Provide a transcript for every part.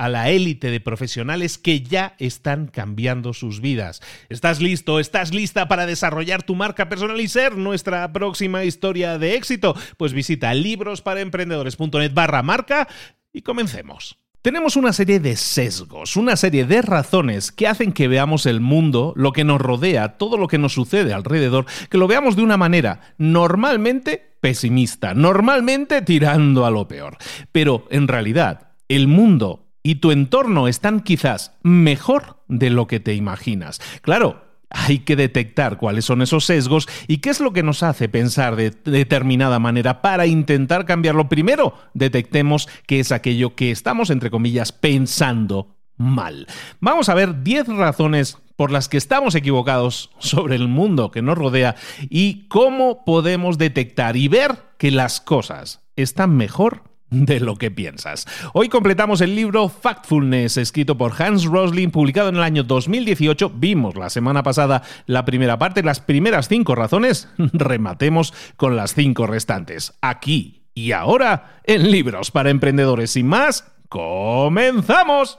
a la élite de profesionales que ya están cambiando sus vidas. ¿Estás listo? ¿Estás lista para desarrollar tu marca personal y ser nuestra próxima historia de éxito? Pues visita librosparaemprendedores.net barra marca y comencemos. Tenemos una serie de sesgos, una serie de razones que hacen que veamos el mundo, lo que nos rodea, todo lo que nos sucede alrededor, que lo veamos de una manera normalmente pesimista, normalmente tirando a lo peor. Pero en realidad, el mundo y tu entorno están quizás mejor de lo que te imaginas. Claro, hay que detectar cuáles son esos sesgos y qué es lo que nos hace pensar de determinada manera para intentar cambiarlo. Primero, detectemos qué es aquello que estamos, entre comillas, pensando mal. Vamos a ver 10 razones por las que estamos equivocados sobre el mundo que nos rodea y cómo podemos detectar y ver que las cosas están mejor de lo que piensas. Hoy completamos el libro Factfulness, escrito por Hans Rosling, publicado en el año 2018. Vimos la semana pasada la primera parte, las primeras cinco razones. Rematemos con las cinco restantes. Aquí y ahora en Libros para Emprendedores. Sin más, comenzamos.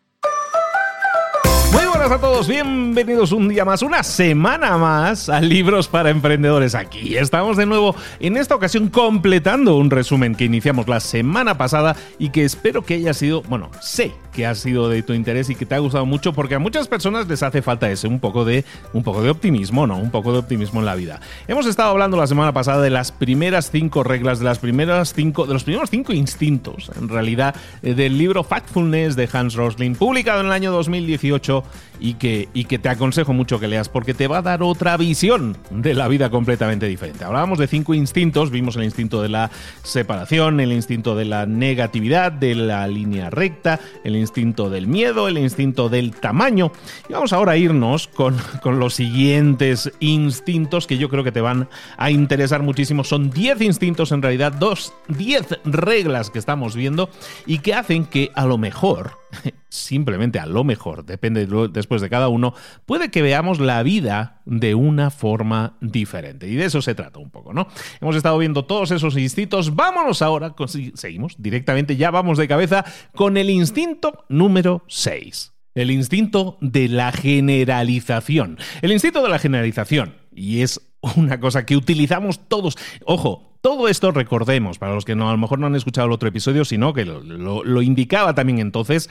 Buenas a todos, bienvenidos un día más, una semana más a Libros para Emprendedores. Aquí estamos de nuevo, en esta ocasión completando un resumen que iniciamos la semana pasada y que espero que haya sido, bueno, sé que ha sido de tu interés y que te ha gustado mucho porque a muchas personas les hace falta ese, un poco de, un poco de optimismo, ¿no? Un poco de optimismo en la vida. Hemos estado hablando la semana pasada de las primeras cinco reglas, de las primeras cinco, de los primeros cinco instintos, en realidad, eh, del libro Factfulness de Hans Rosling, publicado en el año 2018 y que, y que te aconsejo mucho que leas porque te va a dar otra visión de la vida completamente diferente. Hablábamos de cinco instintos, vimos el instinto de la separación, el instinto de la negatividad, de la línea recta, el instinto del miedo, el instinto del tamaño. Y vamos ahora a irnos con, con los siguientes instintos que yo creo que te van a interesar muchísimo. Son 10 instintos en realidad, dos, 10 reglas que estamos viendo y que hacen que a lo mejor simplemente a lo mejor, depende después de cada uno, puede que veamos la vida de una forma diferente. Y de eso se trata un poco, ¿no? Hemos estado viendo todos esos instintos. Vámonos ahora, seguimos directamente, ya vamos de cabeza con el instinto número 6. El instinto de la generalización. El instinto de la generalización. Y es una cosa que utilizamos todos. Ojo, todo esto recordemos, para los que no, a lo mejor no han escuchado el otro episodio, sino que lo, indicaba también entonces.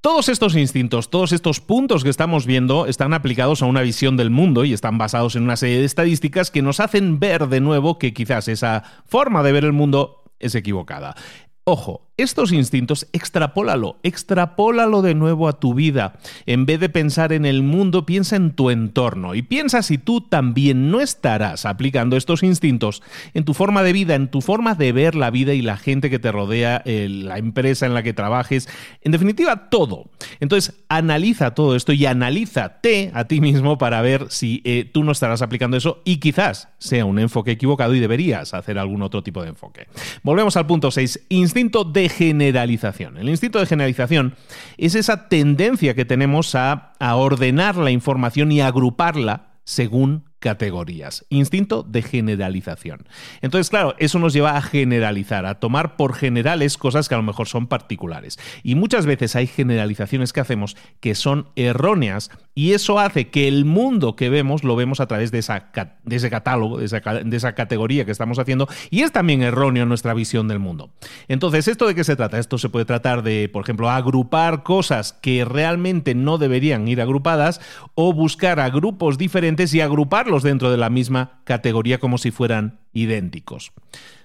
Todos estos instintos, todos estos puntos que estamos viendo están aplicados a una visión del mundo y están basados en una serie de estadísticas que nos hacen ver de nuevo que quizás esa forma de ver el mundo es equivocada. Ojo, estos instintos, extrapólalo, extrapólalo de nuevo a tu vida. En vez de pensar en el mundo, piensa en tu entorno y piensa si tú también no estarás aplicando estos instintos en tu forma de vida, en tu forma de ver la vida y la gente que te rodea, la empresa en la que trabajes, en definitiva, todo. Entonces, analiza todo esto y analízate a ti mismo para ver si eh, tú no estarás aplicando eso y quizás sea un enfoque equivocado y deberías hacer algún otro tipo de enfoque. Volvemos al punto 6, instinto de generalización. El instinto de generalización es esa tendencia que tenemos a, a ordenar la información y agruparla según categorías. Instinto de generalización. Entonces, claro, eso nos lleva a generalizar, a tomar por generales cosas que a lo mejor son particulares. Y muchas veces hay generalizaciones que hacemos que son erróneas y eso hace que el mundo que vemos lo vemos a través de, esa, de ese catálogo, de esa, de esa categoría que estamos haciendo y es también erróneo nuestra visión del mundo. Entonces, ¿esto de qué se trata? Esto se puede tratar de, por ejemplo, agrupar cosas que realmente no deberían ir agrupadas o buscar a grupos diferentes y agrupar dentro de la misma categoría como si fueran idénticos.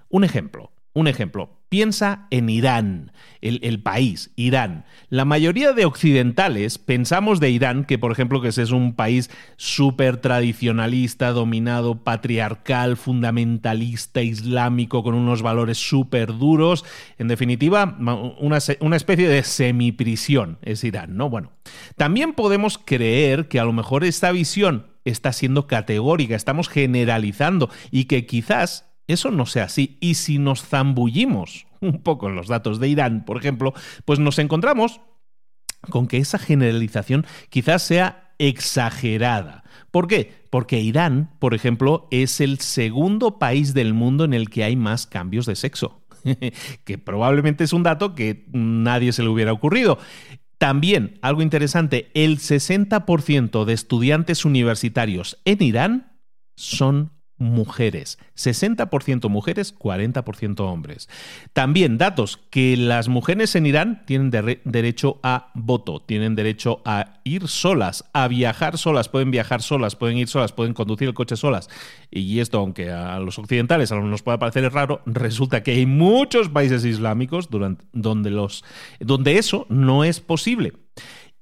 Un ejemplo, un ejemplo. Piensa en Irán, el, país, Irán. La mayoría de occidentales pensamos de Irán que, por ejemplo, que ese es un país súper tradicionalista, dominado, patriarcal, fundamentalista, islámico, con unos valores súper duros. En definitiva, una, una especie de semiprisión es Irán, ¿no? Bueno, también podemos creer que a lo mejor esta visión está siendo categórica, estamos generalizando y que quizás eso no sea así. Y si nos zambullimos un poco en los datos de Irán, por ejemplo, pues nos encontramos con que esa generalización quizás sea exagerada. ¿Por qué? Porque Irán, por ejemplo, es el segundo país del mundo en el que hay más cambios de sexo. que probablemente es un dato que nadie se le hubiera ocurrido. También, algo interesante, el 60% de estudiantes universitarios en Irán son mujeres. 60% mujeres, 40% hombres. También datos que las mujeres en Irán tienen derecho a voto, tienen derecho a ir solas, a viajar solas, pueden viajar solas, pueden ir solas, pueden conducir el coche solas. Y esto, aunque a los occidentales a nos pueda parecer raro, resulta que hay muchos países islámicos donde, los, donde eso no es posible.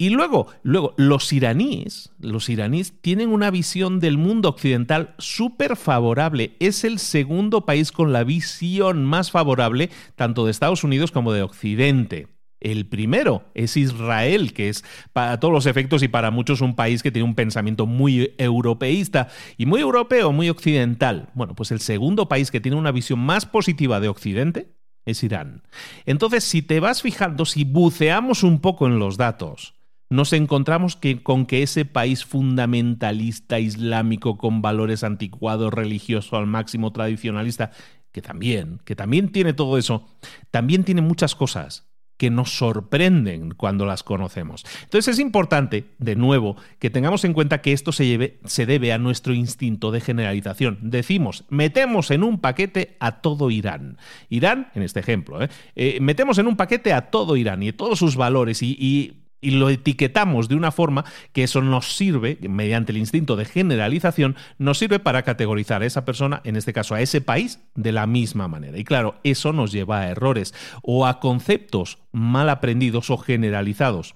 Y luego, luego, los iraníes, los iraníes tienen una visión del mundo occidental súper favorable. Es el segundo país con la visión más favorable tanto de Estados Unidos como de Occidente. El primero es Israel, que es para todos los efectos y para muchos un país que tiene un pensamiento muy europeísta y muy europeo, muy occidental. Bueno, pues el segundo país que tiene una visión más positiva de Occidente es Irán. Entonces, si te vas fijando, si buceamos un poco en los datos, nos encontramos que, con que ese país fundamentalista islámico con valores anticuados, religioso al máximo, tradicionalista, que también, que también tiene todo eso, también tiene muchas cosas que nos sorprenden cuando las conocemos. Entonces es importante, de nuevo, que tengamos en cuenta que esto se, debe a nuestro instinto de generalización. Decimos, metemos en un paquete a todo Irán. Irán, en este ejemplo, ¿eh? Eh, metemos en un paquete a todo Irán y todos sus valores y lo etiquetamos de una forma que eso nos sirve, mediante el instinto de generalización, nos sirve para categorizar a esa persona, en este caso a ese país, de la misma manera. Y claro, eso nos lleva a errores o a conceptos mal aprendidos o generalizados.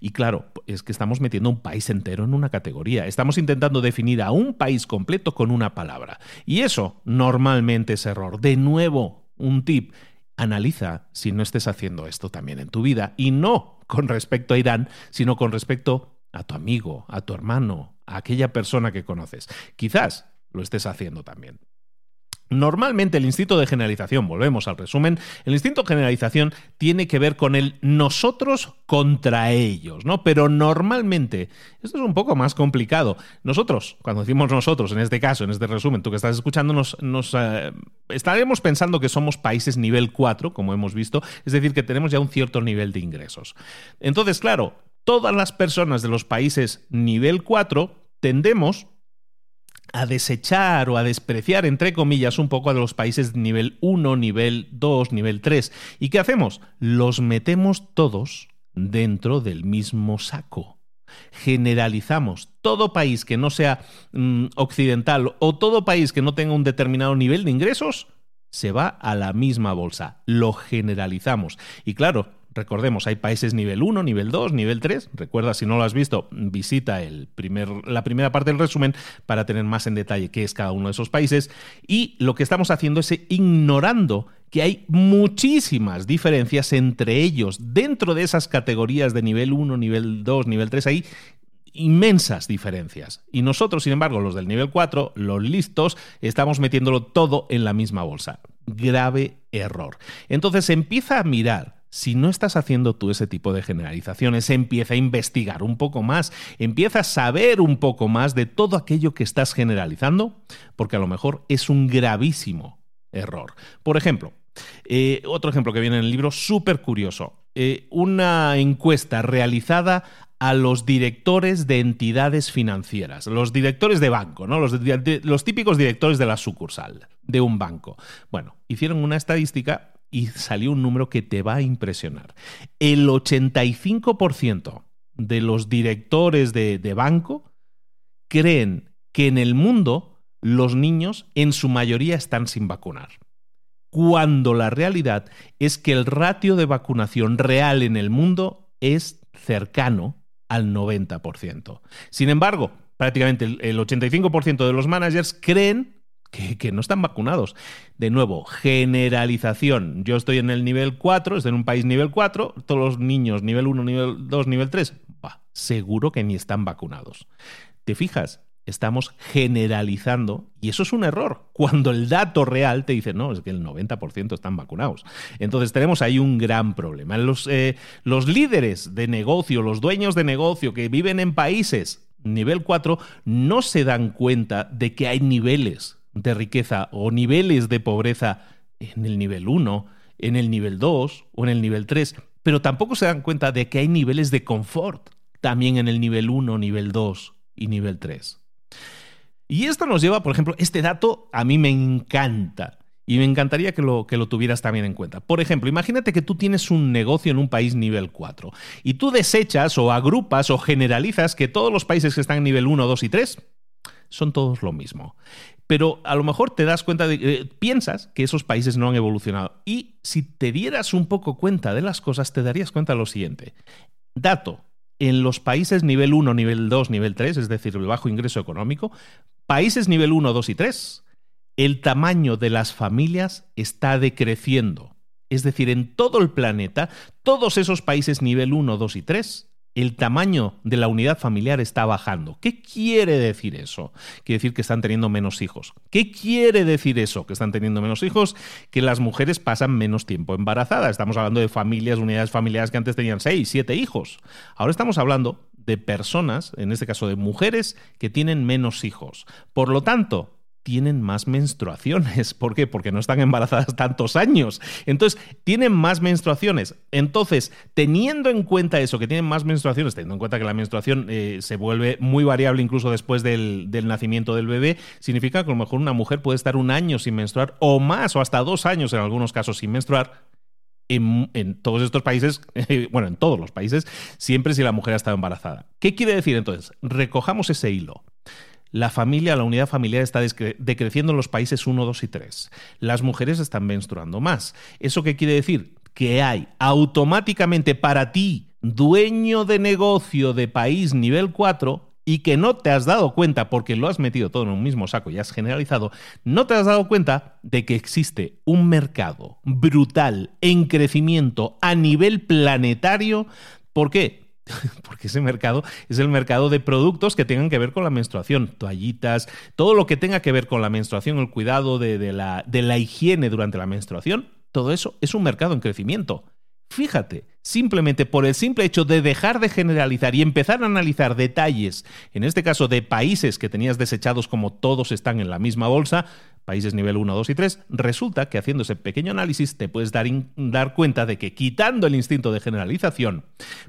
Y claro, es que estamos metiendo un país entero en una categoría. Estamos intentando definir a un país completo con una palabra. Y eso normalmente es error. De nuevo, un tip. Analiza si no estés haciendo esto también en tu vida y no con respecto a Irán, sino con respecto a tu amigo, a tu hermano, a aquella persona que conoces. Quizás lo estés haciendo también. Normalmente el instinto de generalización, volvemos al resumen, el instinto de generalización tiene que ver con el nosotros contra ellos, ¿no? Pero normalmente, esto es un poco más complicado. Nosotros, cuando decimos nosotros, en este caso, en este resumen, tú que estás escuchando, nos, eh, estaremos pensando que somos países nivel 4, como hemos visto, es decir, que tenemos ya un cierto nivel de ingresos. Entonces, claro, todas las personas de los países nivel 4 tendemos a desechar o a despreciar, entre comillas, un poco a los países nivel 1, nivel 2, nivel 3. ¿Y qué hacemos? Los metemos todos dentro del mismo saco. Generalizamos todo país que no sea mm, occidental o todo país que no tenga un determinado nivel de ingresos, se va a la misma bolsa. Lo generalizamos. Y claro, Recordemos, hay países nivel 1, nivel 2, nivel 3. Recuerda, si no lo has visto, visita el primer, la primera parte del resumen para tener más en detalle qué es cada uno de esos países. Y lo que estamos haciendo es ignorando que hay muchísimas diferencias entre ellos. Dentro de esas categorías de nivel 1, nivel 2, nivel 3, hay inmensas diferencias. Y nosotros, sin embargo, los del nivel 4, los listos, estamos metiéndolo todo en la misma bolsa. Grave error. Entonces empieza a mirar si no estás haciendo tú ese tipo de generalizaciones, empieza a investigar un poco más, empieza a saber un poco más de todo aquello que estás generalizando, porque a lo mejor es un gravísimo error. Por ejemplo, eh, otro ejemplo que viene en el libro, súper curioso, eh, una encuesta realizada a los directores de entidades financieras, los directores de banco, ¿no? los, los típicos directores de la sucursal de un banco. Bueno, hicieron una estadística y salió un número que te va a impresionar. El 85% de los directores de, de banco creen que en el mundo los niños en su mayoría están sin vacunar cuando la realidad es que el ratio de vacunación real en el mundo es cercano al 90%. Sin embargo, prácticamente el 85% de los managers creen que, no están vacunados. De nuevo, generalización. Yo estoy en el nivel 4, estoy en un país nivel 4, todos los niños nivel 1, nivel 2, nivel 3, seguro que ni están vacunados. ¿Te fijas? Estamos generalizando y eso es un error. Cuando el dato real te dice, no, es que el 90% están vacunados. Entonces tenemos ahí un gran problema. Los, eh, los líderes de negocio, los dueños de negocio que viven en países nivel 4 no se dan cuenta de que hay niveles de riqueza o niveles de pobreza en el nivel 1, en el nivel 2 o en el nivel 3, pero tampoco se dan cuenta de que hay niveles de confort también en el nivel 1, nivel 2 y nivel 3. Y esto nos lleva, por ejemplo, este dato a mí me encanta. Y me encantaría que lo, que lo tuvieras también en cuenta. Por ejemplo, imagínate que tú tienes un negocio en un país nivel 4 y tú desechas o agrupas o generalizas que todos los países que están en nivel 1, 2 y 3 son todos lo mismo pero a lo mejor te das cuenta de que eh, piensas que esos países no han evolucionado. Y si te dieras un poco cuenta de las cosas, te darías cuenta de lo siguiente. Dato, en los países nivel 1, nivel 2, nivel 3, es decir, el bajo ingreso económico, países nivel 1, 2 y 3, el tamaño de las familias está decreciendo. Es decir, en todo el planeta, todos esos países nivel 1, 2 y 3 el tamaño de la unidad familiar está bajando. ¿Qué quiere decir eso? Quiere decir que están teniendo menos hijos. ¿Qué quiere decir eso? Que están teniendo menos hijos, que las mujeres pasan menos tiempo embarazadas. Estamos hablando de familias, unidades familiares que antes tenían seis, siete hijos. Ahora estamos hablando de personas, en este caso de mujeres, que tienen menos hijos. Por lo tanto, tienen más menstruaciones. ¿Por qué? Porque no están embarazadas tantos años. Entonces, tienen más menstruaciones. Entonces, teniendo en cuenta eso, que tienen más menstruaciones, teniendo en cuenta que la menstruación eh, se vuelve muy variable incluso después del, del, nacimiento del bebé, significa que a lo mejor una mujer puede estar un año sin menstruar o más, o hasta dos años en algunos casos sin menstruar. en, todos estos países, bueno, en todos los países, siempre si la mujer ha estado embarazada. ¿Qué quiere decir entonces? Recojamos ese hilo. La familia, la unidad familiar está decreciendo en los países 1, 2 y 3. Las mujeres están menstruando más. ¿Eso qué quiere decir? Que hay automáticamente para ti, dueño de negocio de país nivel 4, y que no te has dado cuenta porque lo has metido todo en un mismo saco y has generalizado, no te has dado cuenta de que existe un mercado brutal en crecimiento a nivel planetario. ¿Por qué? Porque ese mercado es el mercado de productos que tengan que ver con la menstruación, toallitas, todo lo que tenga que ver con la menstruación, el cuidado de, la, de la higiene durante la menstruación, todo eso es un mercado en crecimiento. Fíjate, simplemente por el simple hecho de dejar de generalizar y empezar a analizar detalles, en este caso de países que tenías desechados como todos están en la misma bolsa, países nivel 1, 2 y 3, resulta que haciendo ese pequeño análisis te puedes dar, dar cuenta de que quitando el instinto de generalización,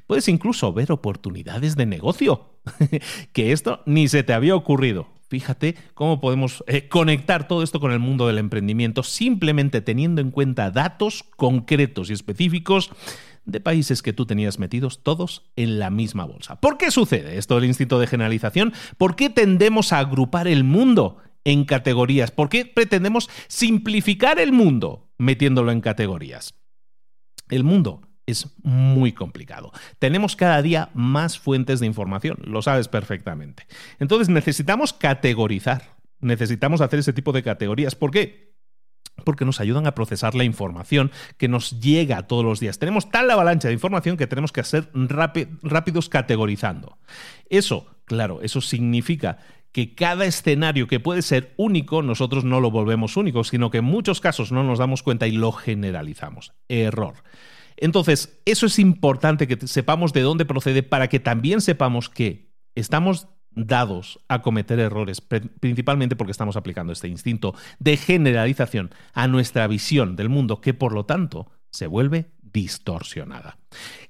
puedes incluso ver oportunidades de negocio, que esto ni se te había ocurrido. Fíjate cómo podemos eh, conectar todo esto con el mundo del emprendimiento simplemente teniendo en cuenta datos concretos y específicos de países que tú tenías metidos todos en la misma bolsa. ¿Por qué sucede esto del instinto de generalización? ¿Por qué tendemos a agrupar el mundo en categorías? ¿Por qué pretendemos simplificar el mundo metiéndolo en categorías? El mundo es muy complicado. Tenemos cada día más fuentes de información, lo sabes perfectamente. Entonces necesitamos categorizar, necesitamos hacer ese tipo de categorías. ¿Por qué? Porque nos ayudan a procesar la información que nos llega todos los días. Tenemos tal avalancha de información que tenemos que ser rápidos categorizando. Eso, claro, eso significa que cada escenario que puede ser único, nosotros no lo volvemos único, sino que en muchos casos no nos damos cuenta y lo generalizamos. Error. Entonces, eso es importante que sepamos de dónde procede para que también sepamos que estamos dados a cometer errores, principalmente porque estamos aplicando este instinto de generalización a nuestra visión del mundo, que por lo tanto se vuelve distorsionada.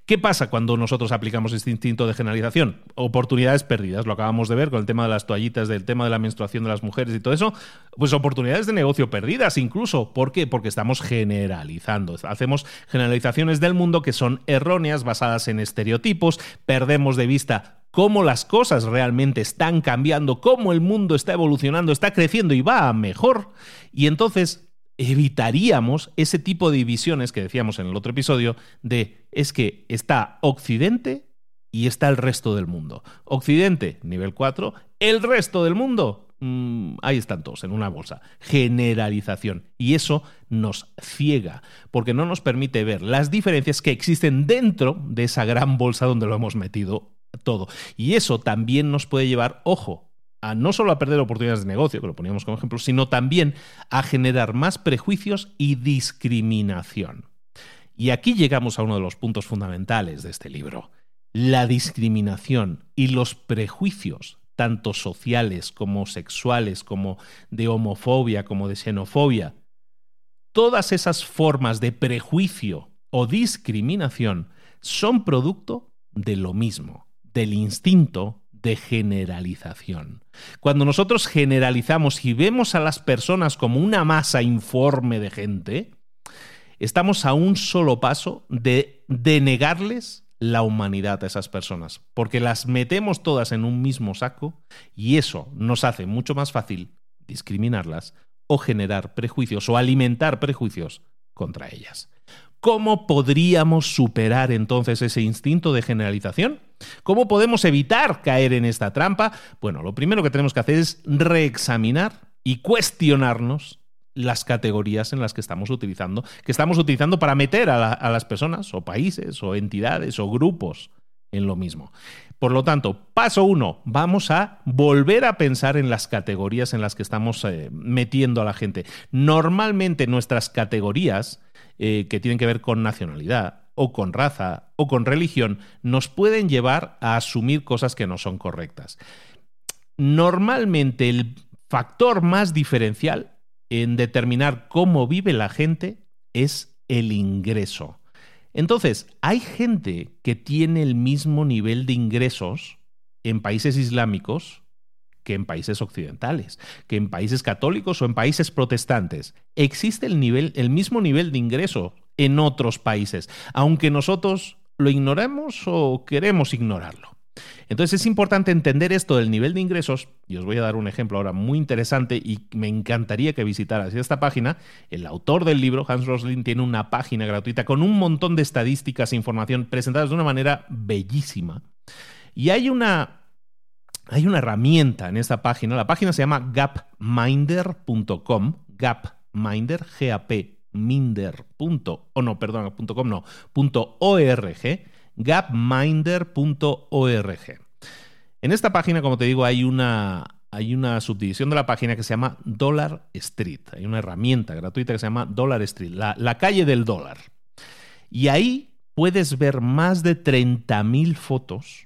¿Qué pasa cuando nosotros aplicamos este instinto de generalización? Oportunidades perdidas, lo acabamos de ver con el tema de las toallitas, del tema de la menstruación de las mujeres y todo eso, pues oportunidades de negocio perdidas incluso. ¿Por qué? Porque estamos generalizando, hacemos generalizaciones del mundo que son erróneas, basadas en estereotipos, perdemos de vista cómo las cosas realmente están cambiando, cómo el mundo está evolucionando, está creciendo y va a mejor. Y entonces evitaríamos ese tipo de divisiones que decíamos en el otro episodio de es que está Occidente y está el resto del mundo. Occidente, nivel 4, el resto del mundo, mm, ahí están todos en una bolsa. Generalización. Y eso nos ciega, porque no nos permite ver las diferencias que existen dentro de esa gran bolsa donde lo hemos metido todo. Y eso también nos puede llevar, ojo, no solo a perder oportunidades de negocio, que lo poníamos como ejemplo, sino también a generar más prejuicios y discriminación. Y aquí llegamos a uno de los puntos fundamentales de este libro. La discriminación y los prejuicios, tanto sociales como sexuales, como de homofobia, como de xenofobia, todas esas formas de prejuicio o discriminación son producto de lo mismo, del instinto de generalización. Cuando nosotros generalizamos y vemos a las personas como una masa informe de gente, estamos a un solo paso de denegarles la humanidad a esas personas, porque las metemos todas en un mismo saco y eso nos hace mucho más fácil discriminarlas o generar prejuicios o alimentar prejuicios contra ellas. ¿Cómo podríamos superar entonces ese instinto de generalización? ¿Cómo podemos evitar caer en esta trampa? Bueno, lo primero que tenemos que hacer es reexaminar y cuestionarnos las categorías en las que estamos utilizando, que estamos utilizando para meter a, las personas o países o entidades o grupos en lo mismo. Por lo tanto, paso uno, vamos a volver a pensar en las categorías en las que estamos eh, metiendo a la gente. Normalmente nuestras categorías eh, que tienen que ver con nacionalidad, o con raza o con religión nos pueden llevar a asumir cosas que no son correctas. Normalmente el factor más diferencial en determinar cómo vive la gente es el ingreso. Entonces, hay gente que tiene el mismo nivel de ingresos en países islámicos que en países occidentales, que en países católicos o en países protestantes. Existe el, nivel, el mismo nivel de ingreso en otros países, aunque nosotros lo ignoremos o queremos ignorarlo. Entonces es importante entender esto del nivel de ingresos, y os voy a dar un ejemplo ahora muy interesante y me encantaría que visitaras esta página. El autor del libro, Hans Rosling, tiene una página gratuita con un montón de estadísticas e información presentadas de una manera bellísima. Y hay una, hay una herramienta en esta página, la página se llama gapminder.com, gapminder, o no, perdón, .com no, punto .org gapminder.org. En esta página, como te digo, hay una, hay una subdivisión de la página que se llama Dollar Street. Hay una herramienta gratuita que se llama Dollar Street, la, la calle del dólar. Y ahí puedes ver más de 30.000 fotos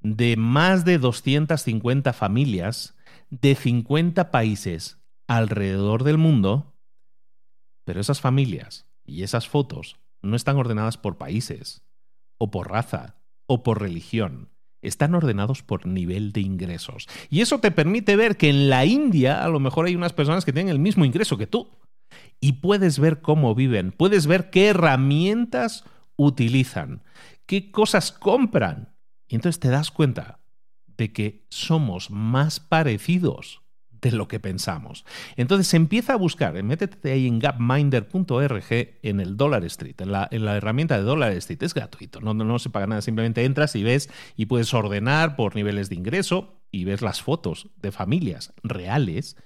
de más de 250 familias de 50 países alrededor del mundo, pero esas familias y esas fotos no están ordenadas por países, o por raza o por religión. Están ordenados por nivel de ingresos. Y eso te permite ver que en la India a lo mejor hay unas personas que tienen el mismo ingreso que tú. Y puedes ver cómo viven, puedes ver qué herramientas utilizan, qué cosas compran. Y entonces te das cuenta de que somos más parecidos de lo que pensamos. Entonces empieza a buscar, eh, métete ahí en gapminder.org en el Dollar Street, en la, en la, herramienta de Dollar Street, es gratuito, no, no, no se paga nada, simplemente entras y ves y puedes ordenar por niveles de ingreso y ves las fotos de familias reales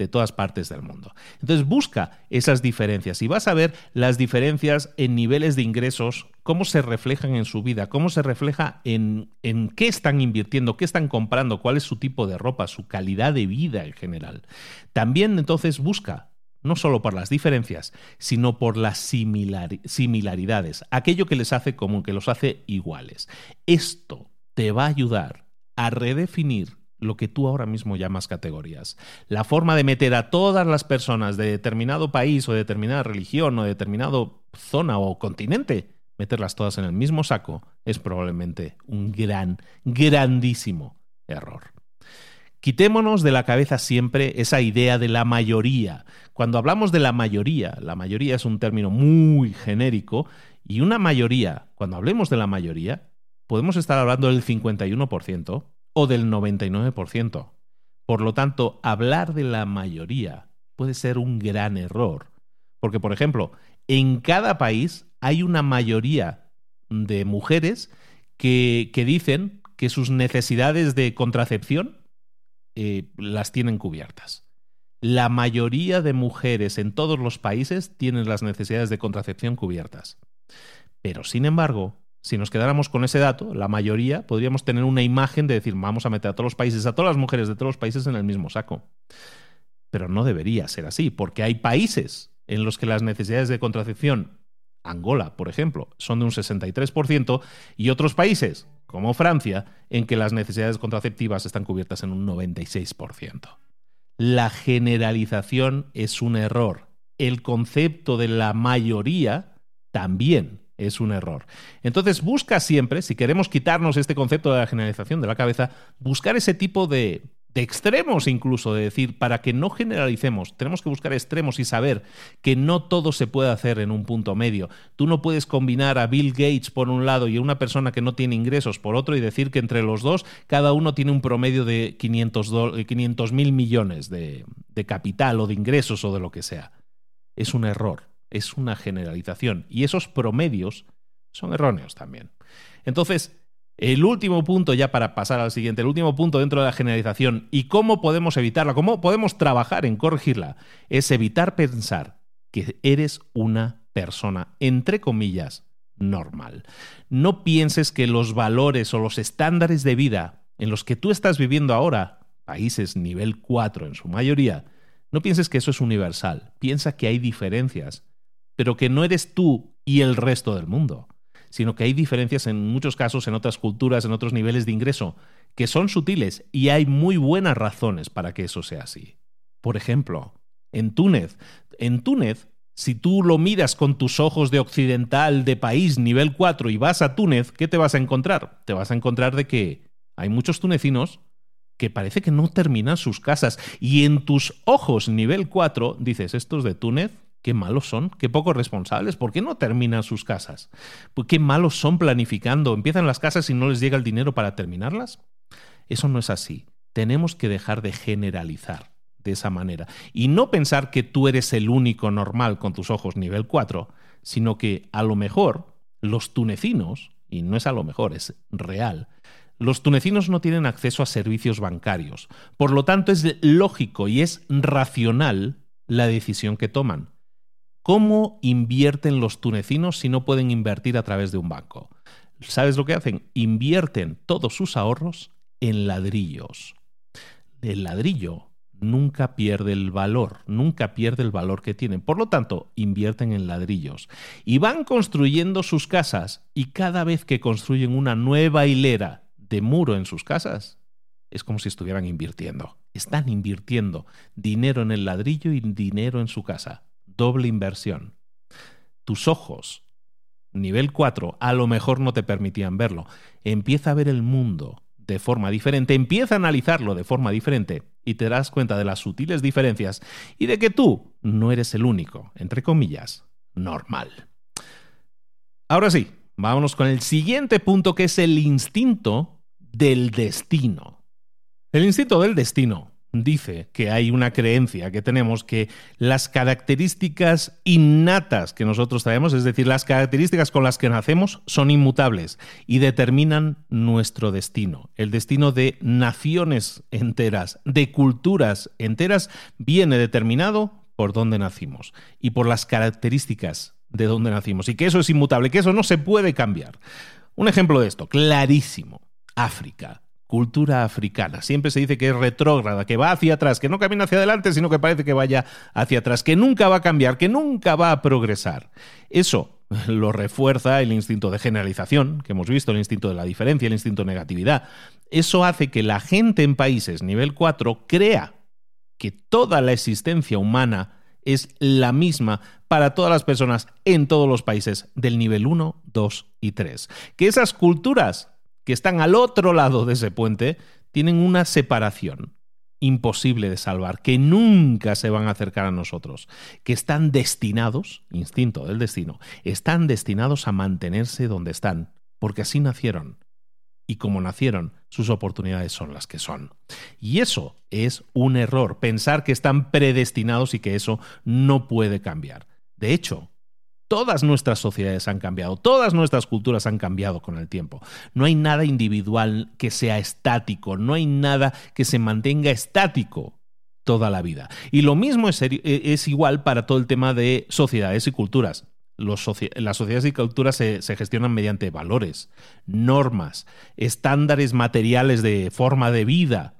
de todas partes del mundo. Entonces busca esas diferencias y vas a ver las diferencias en niveles de ingresos, cómo se reflejan en su vida, cómo se refleja en, en qué están invirtiendo, qué están comprando, cuál es su tipo de ropa, su calidad de vida en general. También entonces busca no solo por las diferencias, sino por las similaridades, aquello que les hace común, que los hace iguales. Esto te va a ayudar a redefinir lo que tú ahora mismo llamas categorías. La forma de meter a todas las personas de determinado país o de determinada religión o de determinado zona o continente, meterlas todas en el mismo saco, es probablemente un gran, grandísimo error. Quitémonos de la cabeza siempre esa idea de la mayoría. Cuando hablamos de la mayoría, la mayoría es un término muy genérico y una mayoría, cuando hablemos de la mayoría, podemos estar hablando del 51%, o del 99%. Por lo tanto, hablar de la mayoría puede ser un gran error. Porque, por ejemplo, en cada país hay una mayoría de mujeres que, dicen que sus necesidades de contracepción eh, las tienen cubiertas. La mayoría de mujeres en todos los países tienen las necesidades de contracepción cubiertas. Pero, sin embargo, si nos quedáramos con ese dato, la mayoría podríamos tener una imagen de decir, vamos a meter a todos los países, a todas las mujeres de todos los países en el mismo saco. Pero no debería ser así, porque hay países en los que las necesidades de contracepción, Angola, por ejemplo, son de un 63%, y otros países, como Francia, en que las necesidades contraceptivas están cubiertas en un 96%. La generalización es un error. El concepto de la mayoría también es un error. Entonces busca siempre, si queremos quitarnos este concepto de la generalización de la cabeza, buscar ese tipo de, extremos incluso, de decir, para que no generalicemos, tenemos que buscar extremos y saber que no todo se puede hacer en un punto medio. Tú no puedes combinar a Bill Gates por un lado y a una persona que no tiene ingresos por otro y decir que entre los dos cada uno tiene un promedio de 500 mil millones de capital o de ingresos o de lo que sea. Es un error es una generalización y esos promedios son erróneos también. Entonces, el último punto, ya para pasar al siguiente, el último punto dentro de la generalización y cómo podemos evitarla, cómo podemos trabajar en corregirla, es evitar pensar que eres una persona, entre comillas, normal. No pienses que los valores o los estándares de vida en los que tú estás viviendo ahora, países nivel 4 en su mayoría, no pienses que eso es universal. Piensa que hay diferencias pero que no eres tú y el resto del mundo, sino que hay diferencias en muchos casos en otras culturas, en otros niveles de ingreso, que son sutiles y hay muy buenas razones para que eso sea así. Por ejemplo, en Túnez, en Túnez, si tú lo miras con tus ojos de occidental de país nivel 4 y vas a Túnez, ¿qué te vas a encontrar? Te vas a encontrar de que hay muchos tunecinos que parece que no terminan sus casas y en tus ojos nivel 4 dices, estos de Túnez Qué malos son, qué poco responsables, ¿por qué no terminan sus casas? Pues qué malos son planificando, empiezan las casas y no les llega el dinero para terminarlas. Eso no es así. Tenemos que dejar de generalizar de esa manera y no pensar que tú eres el único normal con tus ojos nivel 4, sino que a lo mejor los tunecinos, y no es a lo mejor, es real, los tunecinos no tienen acceso a servicios bancarios. Por lo tanto, es lógico y es racional la decisión que toman. ¿Cómo invierten los tunecinos si no pueden invertir a través de un banco? ¿Sabes lo que hacen? Invierten todos sus ahorros en ladrillos. El ladrillo nunca pierde el valor, nunca pierde el valor que tienen. Por lo tanto, invierten en ladrillos y van construyendo sus casas y cada vez que construyen una nueva hilera de muro en sus casas, es como si estuvieran invirtiendo. Están invirtiendo dinero en el ladrillo y dinero en su casa. Doble inversión. Tus ojos, nivel 4, a lo mejor no te permitían verlo. Empieza a ver el mundo de forma diferente, empieza a analizarlo de forma diferente y te das cuenta de las sutiles diferencias y de que tú no eres el único, entre comillas, normal. Ahora sí, vámonos con el siguiente punto que es el instinto del destino. El instinto del destino dice que hay una creencia que tenemos que las características innatas que nosotros traemos, es decir, las características con las que nacemos, son inmutables y determinan nuestro destino. El destino de naciones enteras, de culturas enteras, viene determinado por dónde nacimos y por las características de dónde nacimos y que eso es inmutable, que eso no se puede cambiar. Un ejemplo de esto, clarísimo. África, cultura africana. Siempre se dice que es retrógrada, que va hacia atrás, que no camina hacia adelante, sino que parece que vaya hacia atrás, que nunca va a cambiar, que nunca va a progresar. Eso lo refuerza el instinto de generalización, que hemos visto, el instinto de la diferencia, el instinto de negatividad. Eso hace que la gente en países nivel 4 crea que toda la existencia humana es la misma para todas las personas en todos los países del nivel 1, 2 y 3. Que esas culturas que están al otro lado de ese puente tienen una separación imposible de salvar, que nunca se van a acercar a nosotros, que están destinados, instinto del destino, están destinados a mantenerse donde están, porque así nacieron. Y como nacieron, sus oportunidades son las que son. Y eso es un error, pensar que están predestinados y que eso no puede cambiar. De hecho, Todas nuestras sociedades han cambiado, todas nuestras culturas han cambiado con el tiempo. No hay nada individual que sea estático, no hay nada que se mantenga estático toda la vida. Y lo mismo es, e, igual para todo el tema de sociedades y culturas. las sociedades y culturas se, se, gestionan mediante valores, normas, estándares materiales de forma de vida.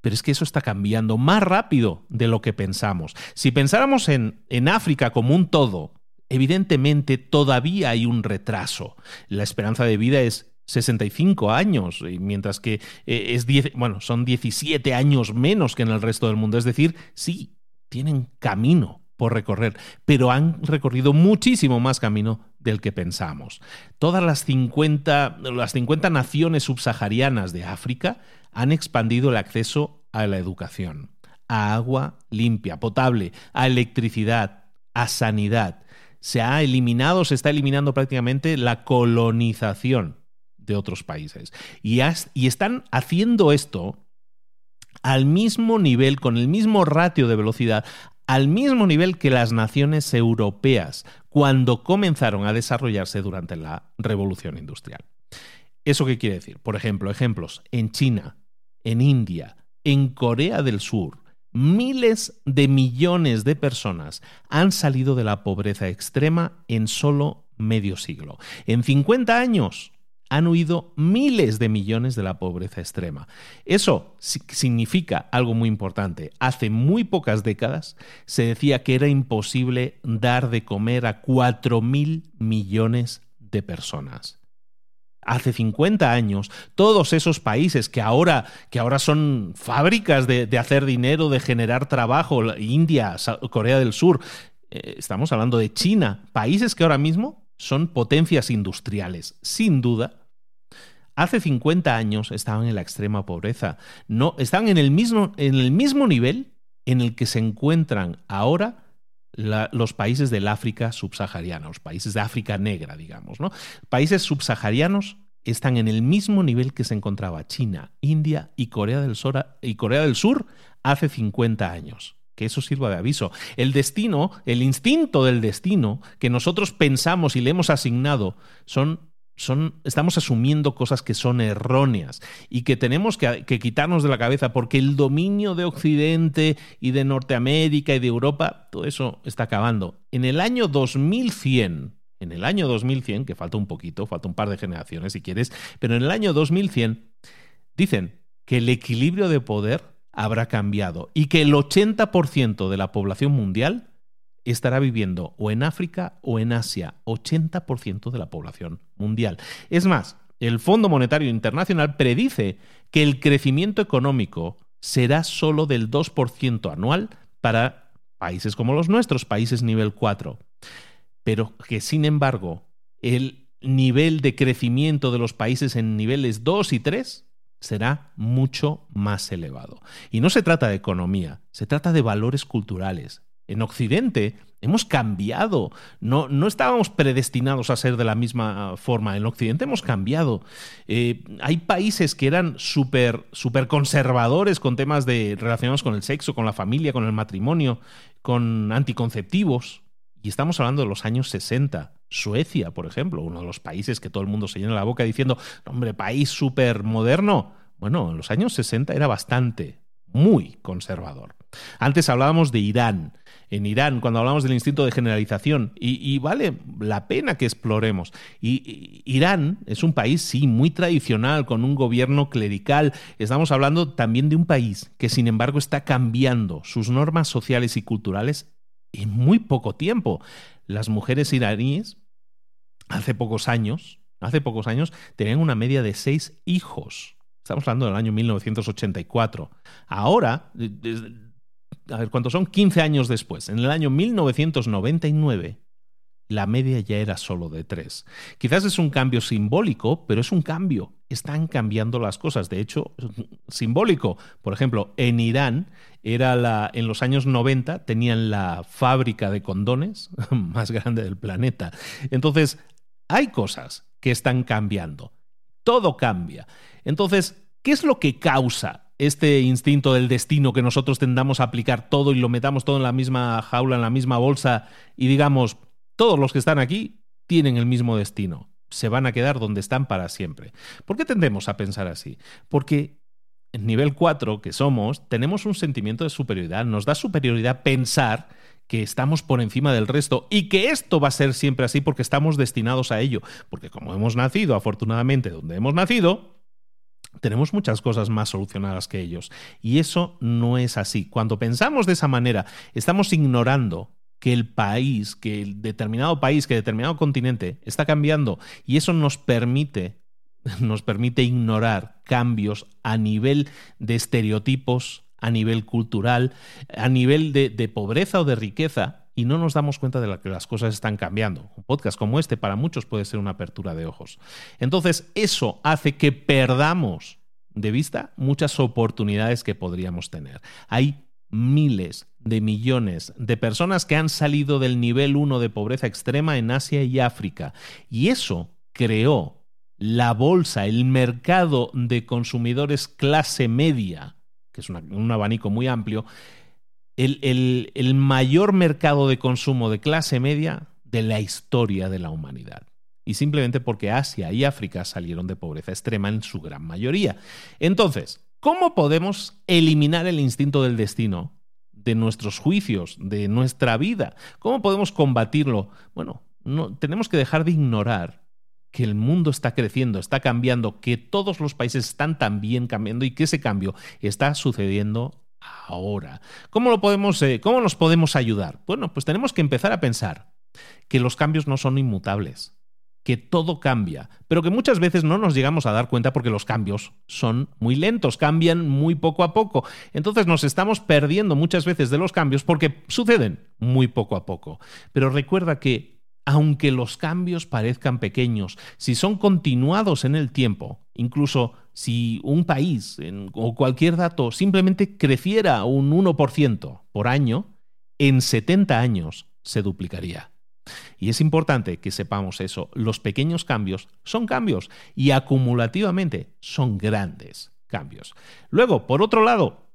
Pero es que eso está cambiando más rápido de lo que pensamos. Si pensáramos en, en África como un todo, evidentemente todavía hay un retraso. La esperanza de vida es 65 años, mientras que eh, es bueno, son 17 años menos que en el resto del mundo. Es decir, sí, tienen camino por recorrer, pero han recorrido muchísimo más camino del que pensamos. Todas las 50, las 50 naciones subsaharianas de África han expandido el acceso a la educación, a agua limpia, potable, a electricidad, a sanidad se ha eliminado, se está eliminando prácticamente la colonización de otros países. Y, están haciendo esto al mismo nivel, con el mismo ratio de velocidad, al mismo nivel que las naciones europeas cuando comenzaron a desarrollarse durante la revolución industrial. ¿Eso qué quiere decir? Por ejemplo, ejemplos en China, en India, en Corea del Sur, Miles de millones de personas han salido de la pobreza extrema en solo medio siglo. En 50 años han huido miles de millones de la pobreza extrema. Eso significa algo muy importante. Hace muy pocas décadas se decía que era imposible dar de comer a 4 mil millones de personas hace 50 años, todos esos países que ahora, que ahora son fábricas de, hacer dinero, de generar trabajo, India, Corea del Sur, eh, estamos hablando de China, países que ahora mismo son potencias industriales, sin duda. Hace 50 años estaban en la extrema pobreza, no, estaban en el mismo, en el mismo nivel en el que se encuentran ahora los países del África subsahariana, los países de África negra, digamos. ¿no? Países subsaharianos están en el mismo nivel que se encontraba China, India y Corea del Sur, y Corea del Sur hace 50 años. Que eso sirva de aviso. El destino, el instinto del destino que nosotros pensamos y le hemos asignado son estamos asumiendo cosas que son erróneas y que tenemos que, que, quitarnos de la cabeza porque el dominio de Occidente y de Norteamérica y de Europa, todo eso está acabando. En el año 2100, en el año 2100, que falta un poquito, falta un par de generaciones si quieres, pero en el año 2100 dicen que el equilibrio de poder habrá cambiado y que el 80% de la población mundial estará viviendo o en África o en Asia, 80% de la población mundial. Es más, el Fondo Monetario Internacional predice que el crecimiento económico será solo del 2% anual para países como los nuestros, países nivel 4 pero que sin embargo el nivel de crecimiento de los países en niveles 2 y 3 será mucho más elevado. Y no se trata de economía, se trata de valores culturales. En Occidente hemos cambiado, no, no estábamos predestinados a ser de la misma forma, en Occidente hemos cambiado. Eh, hay países que eran súper super conservadores con temas de, relacionados con el sexo, con la familia, con el matrimonio, con anticonceptivos, y estamos hablando de los años 60. Suecia, por ejemplo, uno de los países que todo el mundo se llena la boca diciendo, hombre, país súper moderno. Bueno, en los años 60 era bastante, muy conservador. Antes hablábamos de Irán. En Irán, cuando hablamos del instinto de generalización, y, vale la pena que exploremos. Irán es un país, sí, muy tradicional, con un gobierno clerical. Estamos hablando también de un país que, sin embargo, está cambiando sus normas sociales y culturales en muy poco tiempo. Las mujeres iraníes, hace pocos años, hace pocos años, tenían una media de seis hijos. Estamos hablando del año 1984. Ahora, a ver cuántos son, 15 años después, en el año 1999, la media ya era solo de tres. Quizás es un cambio simbólico, pero es un cambio. Están cambiando las cosas. De hecho, simbólico. Por ejemplo, en Irán era la, en los años 90 tenían la fábrica de condones más grande del planeta. Entonces, hay cosas que están cambiando. Todo cambia. Entonces, ¿qué es lo que causa este instinto del destino que nosotros tendamos a aplicar todo y lo metamos todo en la misma jaula, en la misma bolsa y digamos, todos los que están aquí tienen el mismo destino. Se van a quedar donde están para siempre. ¿Por qué tendemos a pensar así? Porque en nivel 4 que somos, tenemos un sentimiento de superioridad. Nos da superioridad pensar que estamos por encima del resto y que esto va a ser siempre así porque estamos destinados a ello. Porque como hemos nacido, afortunadamente, donde hemos nacido, tenemos muchas cosas más solucionadas que ellos. Y eso no es así. Cuando pensamos de esa manera, estamos ignorando que el país, que el determinado país, que determinado continente está cambiando y eso nos permite nos permite ignorar cambios a nivel de estereotipos, a nivel cultural, a nivel de, de pobreza o de riqueza, y no nos damos cuenta de que las cosas están cambiando. Un podcast como este para muchos puede ser una apertura de ojos. Entonces, eso hace que perdamos de vista muchas oportunidades que podríamos tener. Hay miles de millones de personas que han salido del nivel 1 de pobreza extrema en Asia y África. Y eso creó la bolsa, el mercado de consumidores clase media, que es un abanico muy amplio, el, el mayor mercado de consumo de clase media de la historia de la humanidad y simplemente porque Asia y África salieron de pobreza extrema en su gran mayoría. Entonces, ¿cómo podemos eliminar el instinto del destino de nuestros juicios, de nuestra vida. ¿Cómo podemos combatirlo? Bueno, no, tenemos que dejar de ignorar que el mundo está creciendo, está cambiando, que todos los países están también cambiando y que ese cambio está sucediendo ahora. ¿Cómo, lo podemos, eh, ¿Cómo nos podemos ayudar? Bueno, pues tenemos que empezar a pensar que los cambios no son inmutables que todo cambia, pero que muchas veces no nos llegamos a dar cuenta porque los cambios son muy lentos, cambian muy poco a poco. Entonces nos estamos perdiendo muchas veces de los cambios porque suceden muy poco a poco. Pero recuerda que aunque los cambios parezcan pequeños, si son continuados en el tiempo, incluso si un país o cualquier dato simplemente creciera un 1% por año, en 70 años se duplicaría. Y es importante que sepamos eso. Los pequeños cambios son cambios y acumulativamente son grandes cambios. Luego, por otro lado,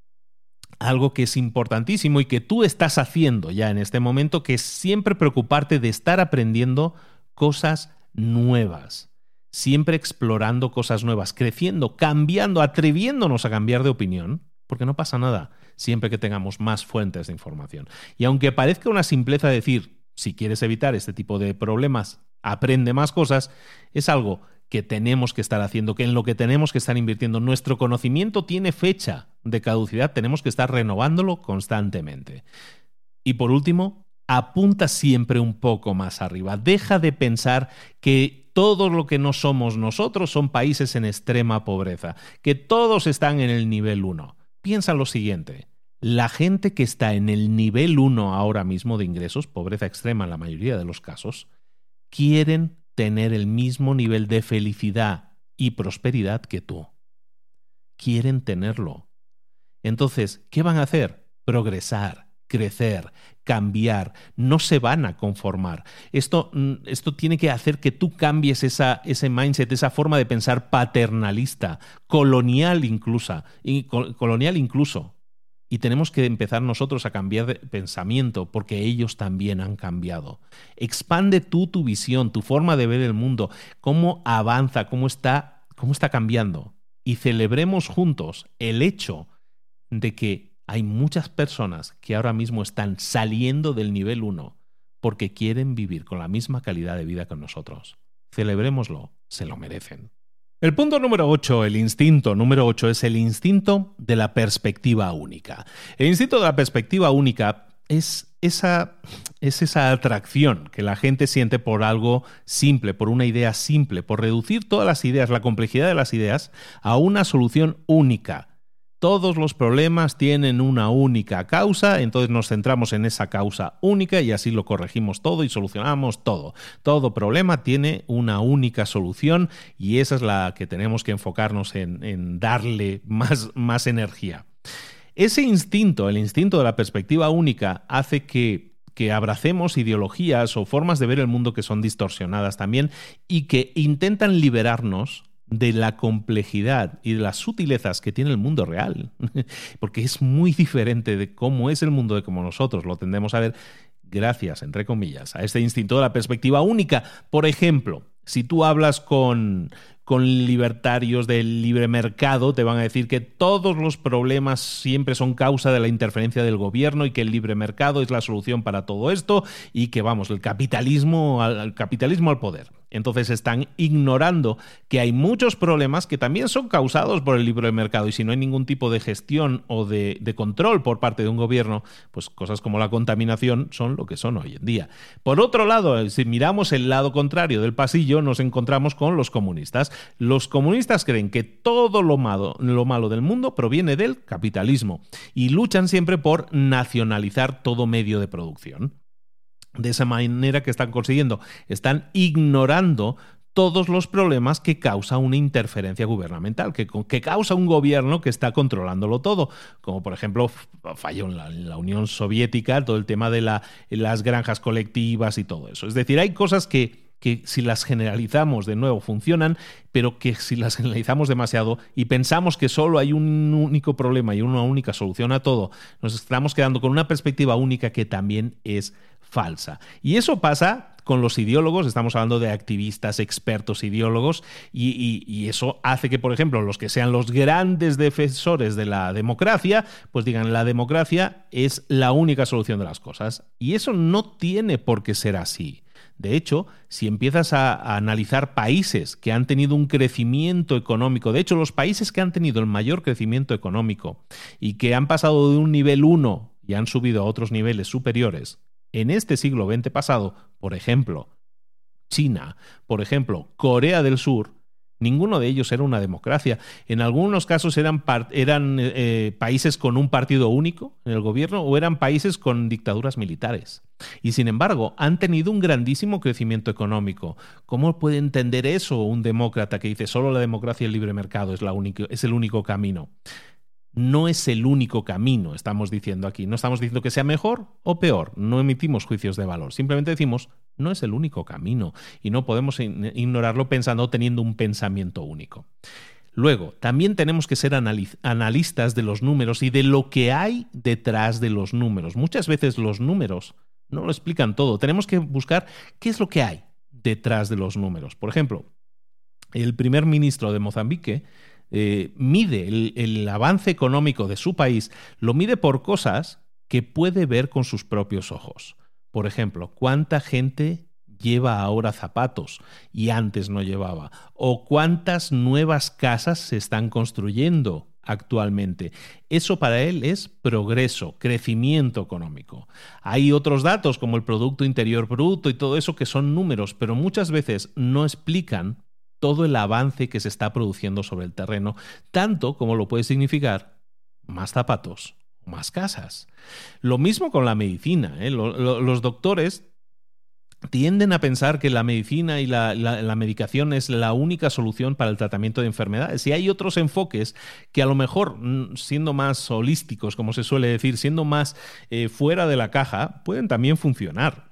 algo que es importantísimo y que tú estás haciendo ya en este momento, que es siempre preocuparte de estar aprendiendo cosas nuevas. Siempre explorando cosas nuevas, creciendo, cambiando, atreviéndonos a cambiar de opinión, porque no pasa nada siempre que tengamos más fuentes de información. Y aunque parezca una simpleza decir, si quieres evitar este tipo de problemas, aprende más cosas, es algo que tenemos que estar haciendo, que en lo que tenemos que estar invirtiendo. Nuestro conocimiento tiene fecha de caducidad, tenemos que estar renovándolo constantemente. Y por último, apunta siempre un poco más arriba. Deja de pensar que todo lo que no somos nosotros son países en extrema pobreza, que todos están en el nivel 1. Piensa lo siguiente, la gente que está en el nivel 1 ahora mismo de ingresos, pobreza extrema en la mayoría de los casos, quieren tener el mismo nivel de felicidad y prosperidad que tú. Quieren tenerlo. Entonces, ¿qué van a hacer? Progresar, crecer, cambiar, no se van a conformar. Esto, mm, esto tiene que hacer que tú cambies esa, ese mindset, esa forma de pensar paternalista, colonial incluso, colonial incluso. Y tenemos que empezar nosotros a cambiar de pensamiento porque ellos también han cambiado. Expande tú tu visión, tu forma de ver el mundo, cómo avanza, cómo está, cómo está cambiando. Y celebremos juntos el hecho de que hay muchas personas que ahora mismo están saliendo del nivel 1 porque quieren vivir con la misma calidad de vida que nosotros. Celebrémoslo, se lo merecen. El punto número 8, el instinto número 8 es el instinto de la perspectiva única. El instinto de la perspectiva única es esa, es esa atracción que la gente siente por algo simple, por una idea simple, por reducir todas las ideas, la complejidad de las ideas, a una solución única todos los problemas tienen una única causa, entonces nos centramos en esa causa única y así lo corregimos todo y solucionamos todo. Todo problema tiene una única solución y esa es la que tenemos que enfocarnos en, darle más, más energía. Ese instinto, el instinto de la perspectiva única, hace que que abracemos ideologías o formas de ver el mundo que son distorsionadas también y que intentan liberarnos de la complejidad y de las sutilezas que tiene el mundo real, porque es muy diferente de cómo es el mundo de cómo nosotros lo tendemos a ver, gracias, entre comillas, a este instinto de la perspectiva única. Por ejemplo, si tú hablas con, con libertarios del libre mercado, te van a decir que todos los problemas siempre son causa de la interferencia del gobierno y que el libre mercado es la solución para todo esto y que vamos, el capitalismo al capitalismo al poder. Entonces están ignorando que hay muchos problemas que también son causados por el libre mercado y si no hay ningún tipo de gestión o de, control por parte de un gobierno, pues cosas como la contaminación son lo que son hoy en día. Por otro lado, si miramos el lado contrario del pasillo, nos encontramos con los comunistas. Los comunistas creen que todo lo malo, lo malo del mundo proviene del capitalismo y luchan siempre por nacionalizar todo medio de producción de esa manera que están consiguiendo. Están ignorando todos los problemas que causa una interferencia gubernamental, que, que, causa un gobierno que está controlándolo todo, como por ejemplo falló en la, Unión Soviética, todo el tema de la, las granjas colectivas y todo eso. Es decir, hay cosas que, que si las generalizamos de nuevo funcionan, pero que si las generalizamos demasiado y pensamos que solo hay un único problema y una única solución a todo, nos estamos quedando con una perspectiva única que también es falsa. Y eso pasa con los ideólogos, estamos hablando de activistas, expertos, ideólogos, y, eso hace que, por ejemplo, los que sean los grandes defensores de la democracia, pues digan, la democracia es la única solución de las cosas. Y eso no tiene por qué ser así. De hecho, si empiezas a, analizar países que han tenido un crecimiento económico, de hecho los países que han tenido el mayor crecimiento económico y que han pasado de un nivel 1 y han subido a otros niveles superiores, en este siglo XX pasado, por ejemplo, China, por ejemplo, Corea del Sur, ninguno de ellos era una democracia. En algunos casos eran, eran eh, países con un partido único en el gobierno o eran países con dictaduras militares. Y sin embargo, han tenido un grandísimo crecimiento económico. ¿Cómo puede entender eso un demócrata que dice solo la democracia y el libre mercado es, la es el único camino? no es el único camino, estamos diciendo aquí. No estamos diciendo que sea mejor o peor, no emitimos juicios de valor, simplemente decimos, no es el único camino y no podemos ignorarlo pensando teniendo un pensamiento único. Luego, también tenemos que ser analistas de los números y de lo que hay detrás de los números. Muchas veces los números no lo explican todo. Tenemos que buscar qué es lo que hay detrás de los números. Por ejemplo, el primer ministro de Mozambique eh, mide el, avance económico de su país, lo mide por cosas que puede ver con sus propios ojos. Por ejemplo, cuánta gente lleva ahora zapatos y antes no llevaba, o cuántas nuevas casas se están construyendo actualmente. Eso para él es progreso, crecimiento económico. Hay otros datos como el Producto Interior Bruto y todo eso que son números, pero muchas veces no explican todo el avance que se está produciendo sobre el terreno, tanto como lo puede significar más zapatos más casas. Lo mismo con la medicina. ¿eh? Los doctores tienden a pensar que la medicina y la, medicación es la única solución para el tratamiento de enfermedades. Y hay otros enfoques que a lo mejor, mm, siendo más holísticos, como se suele decir, siendo más eh, fuera de la caja, pueden también funcionar.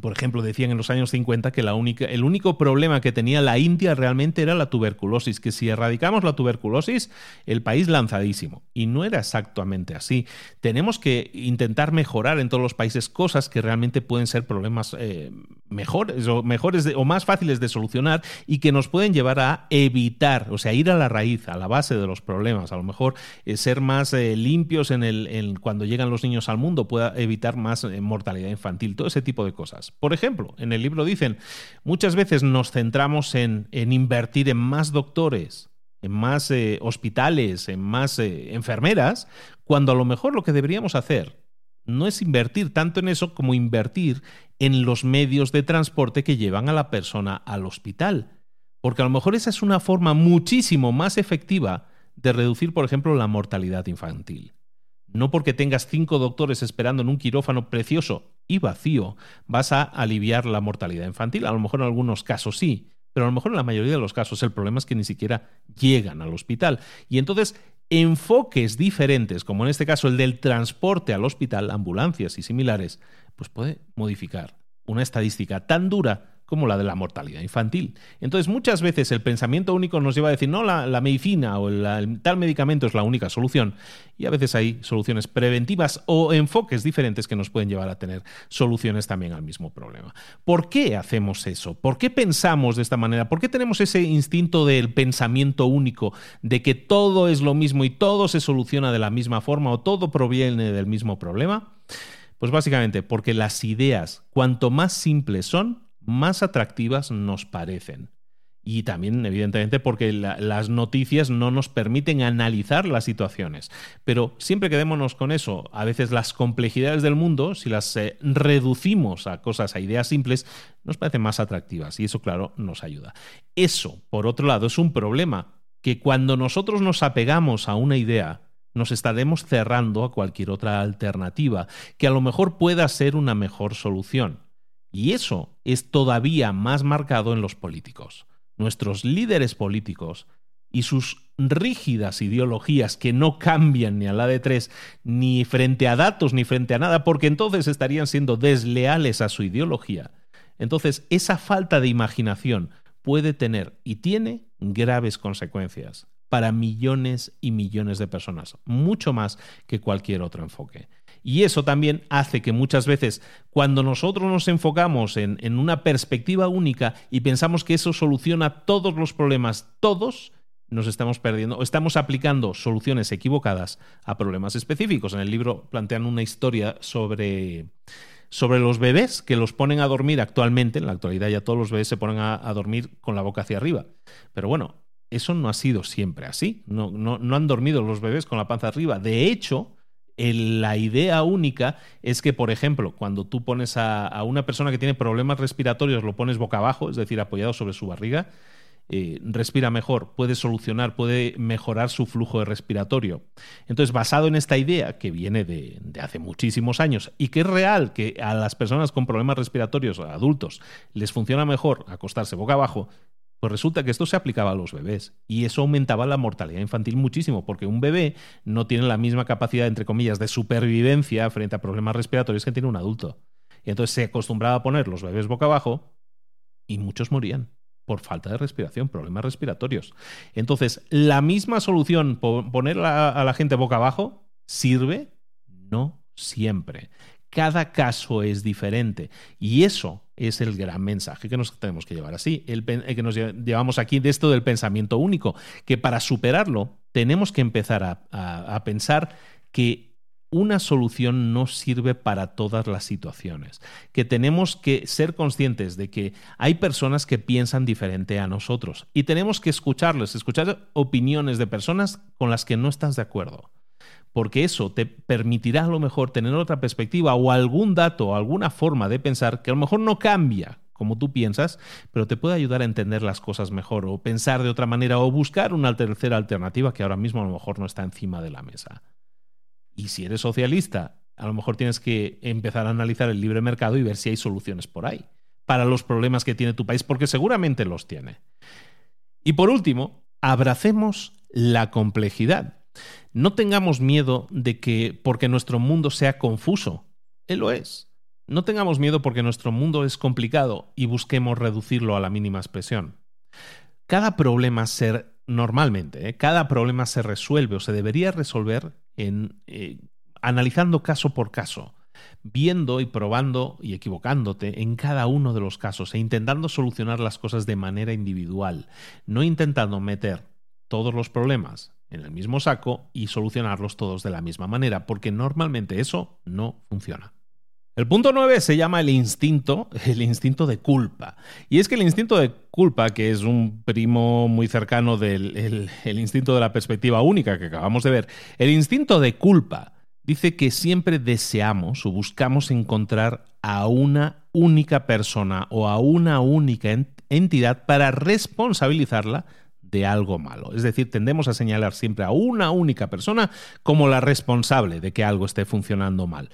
Por ejemplo, decían en los años 50 que el único problema que tenía la India realmente era la tuberculosis, que si erradicamos la tuberculosis, el país lanzadísimo. Y no era exactamente así. Tenemos que intentar mejorar en todos los países cosas que realmente pueden ser problemas eh, mejores, o, mejores o más fáciles de solucionar y que nos pueden llevar a evitar, o sea, ir a la raíz, a la base de los problemas. A lo mejor eh, ser más eh, limpios en el, cuando llegan los niños al mundo pueda evitar más mortalidad infantil, todo ese tipo de cosas. Por ejemplo, en el libro dicen, muchas veces nos centramos en, invertir en más doctores, en más eh, hospitales, en más eh, enfermeras, cuando a lo mejor lo que deberíamos hacer no es invertir tanto en eso como invertir en los medios de transporte que llevan a la persona al hospital. Porque a lo mejor esa es una forma muchísimo más efectiva de reducir, por ejemplo, la mortalidad infantil. No porque tengas cinco doctores esperando en un quirófano precioso y vacío, vas a aliviar la mortalidad infantil. A lo mejor en algunos casos sí, pero a lo mejor en la mayoría de los casos el problema es que ni siquiera llegan al hospital. Y entonces enfoques diferentes, como en este caso el del transporte al hospital, ambulancias y similares, pues puede modificar una estadística tan dura como la de la mortalidad infantil. Entonces, muchas veces el pensamiento único nos lleva a decir, no, la, medicina o tal medicamento es la única solución. Y a veces hay soluciones preventivas o enfoques diferentes que nos pueden llevar a tener soluciones también al mismo problema. ¿Por qué hacemos eso? ¿Por qué pensamos de esta manera? ¿Por qué tenemos ese instinto del pensamiento único, de que todo es lo mismo y todo se soluciona de la misma forma o todo proviene del mismo problema? Pues básicamente porque las ideas, cuanto más simples son, más atractivas nos parecen. Y también, evidentemente, porque las noticias no nos permiten analizar las situaciones. Pero siempre quedémonos con eso. A veces las complejidades del mundo, si las eh, reducimos a cosas, a ideas simples, nos parecen más atractivas. Y eso, claro, nos ayuda. Eso, por otro lado, es un problema que cuando nosotros nos apegamos a una idea, nos estaremos cerrando a cualquier otra alternativa que a lo mejor pueda ser una mejor solución. Y eso es todavía más marcado en los políticos. Nuestros líderes políticos y sus rígidas ideologías que no cambian ni a la de tres, ni frente a datos, ni frente a nada, porque entonces estarían siendo desleales a su ideología. Entonces, esa falta de imaginación puede tener y tiene graves consecuencias para millones y millones de personas, mucho más que cualquier otro enfoque. Y eso también hace que muchas veces cuando nosotros nos enfocamos en, en una perspectiva única y pensamos que eso soluciona todos los problemas, todos, nos estamos perdiendo o estamos aplicando soluciones equivocadas a problemas específicos. En el libro plantean una historia sobre, sobre los bebés que los ponen a dormir actualmente. En la actualidad ya todos los bebés se ponen a, dormir con la boca hacia arriba. Pero bueno, eso no ha sido siempre así. No, no, no han dormido los bebés con la panza arriba. De hecho, la idea única es que, por ejemplo, cuando tú pones a, una persona que tiene problemas respiratorios, lo pones boca abajo, es decir, apoyado sobre su barriga, eh, respira mejor, puede solucionar, puede mejorar su flujo respiratorio. Entonces, basado en esta idea que viene de, de, hace muchísimos años y que es real, que a las personas con problemas respiratorios, adultos, les funciona mejor acostarse boca abajo, Pues resulta que esto se aplicaba a los bebés y eso aumentaba la mortalidad infantil muchísimo, porque un bebé no tiene la misma capacidad, entre comillas, de supervivencia frente a problemas respiratorios que tiene un adulto. Y entonces se acostumbraba a poner los bebés boca abajo y muchos morían por falta de respiración, problemas respiratorios. Entonces, la misma solución, poner a la gente boca abajo, sirve, no siempre. Cada caso es diferente y eso es el gran mensaje que nos tenemos que llevar así, el que nos llevamos aquí de esto del pensamiento único, que para superarlo tenemos que empezar a, a pensar que una solución no sirve para todas las situaciones, que tenemos que ser conscientes de que hay personas que piensan diferente a nosotros y tenemos que escucharles, escuchar opiniones de personas con las que no estás de acuerdo porque eso te permitirá a lo mejor tener otra perspectiva o algún dato o alguna forma de pensar que a lo mejor no cambia como tú piensas, pero te puede ayudar a entender las cosas mejor o pensar de otra manera o buscar una tercera alternativa que ahora mismo a lo mejor no está encima de la mesa. Y si eres socialista, a lo mejor tienes que empezar a analizar el libre mercado y ver si hay soluciones por ahí para los problemas que tiene tu país, porque seguramente los tiene. Y por último, abracemos la complejidad. No tengamos miedo de que porque nuestro mundo sea confuso. Él lo es. No tengamos miedo porque nuestro mundo es complicado y busquemos reducirlo a la mínima expresión. Cada problema se normalmente, ¿eh? cada problema se resuelve o se debería resolver en eh, analizando caso por caso, viendo y probando y equivocándote en cada uno de los casos e intentando solucionar las cosas de manera individual, no intentando meter todos los problemas en el mismo saco y solucionarlos todos de la misma manera, porque normalmente eso no funciona. El punto 9 se llama el instinto, el instinto de culpa. Y es que el instinto de culpa, que es un primo muy cercano del el, instinto de la perspectiva única que acabamos de ver, el instinto de culpa dice que siempre deseamos o buscamos encontrar a una única persona o a una única entidad para responsabilizarla de algo malo. Es decir, tendemos a señalar siempre a una única persona como la responsable de que algo esté funcionando mal.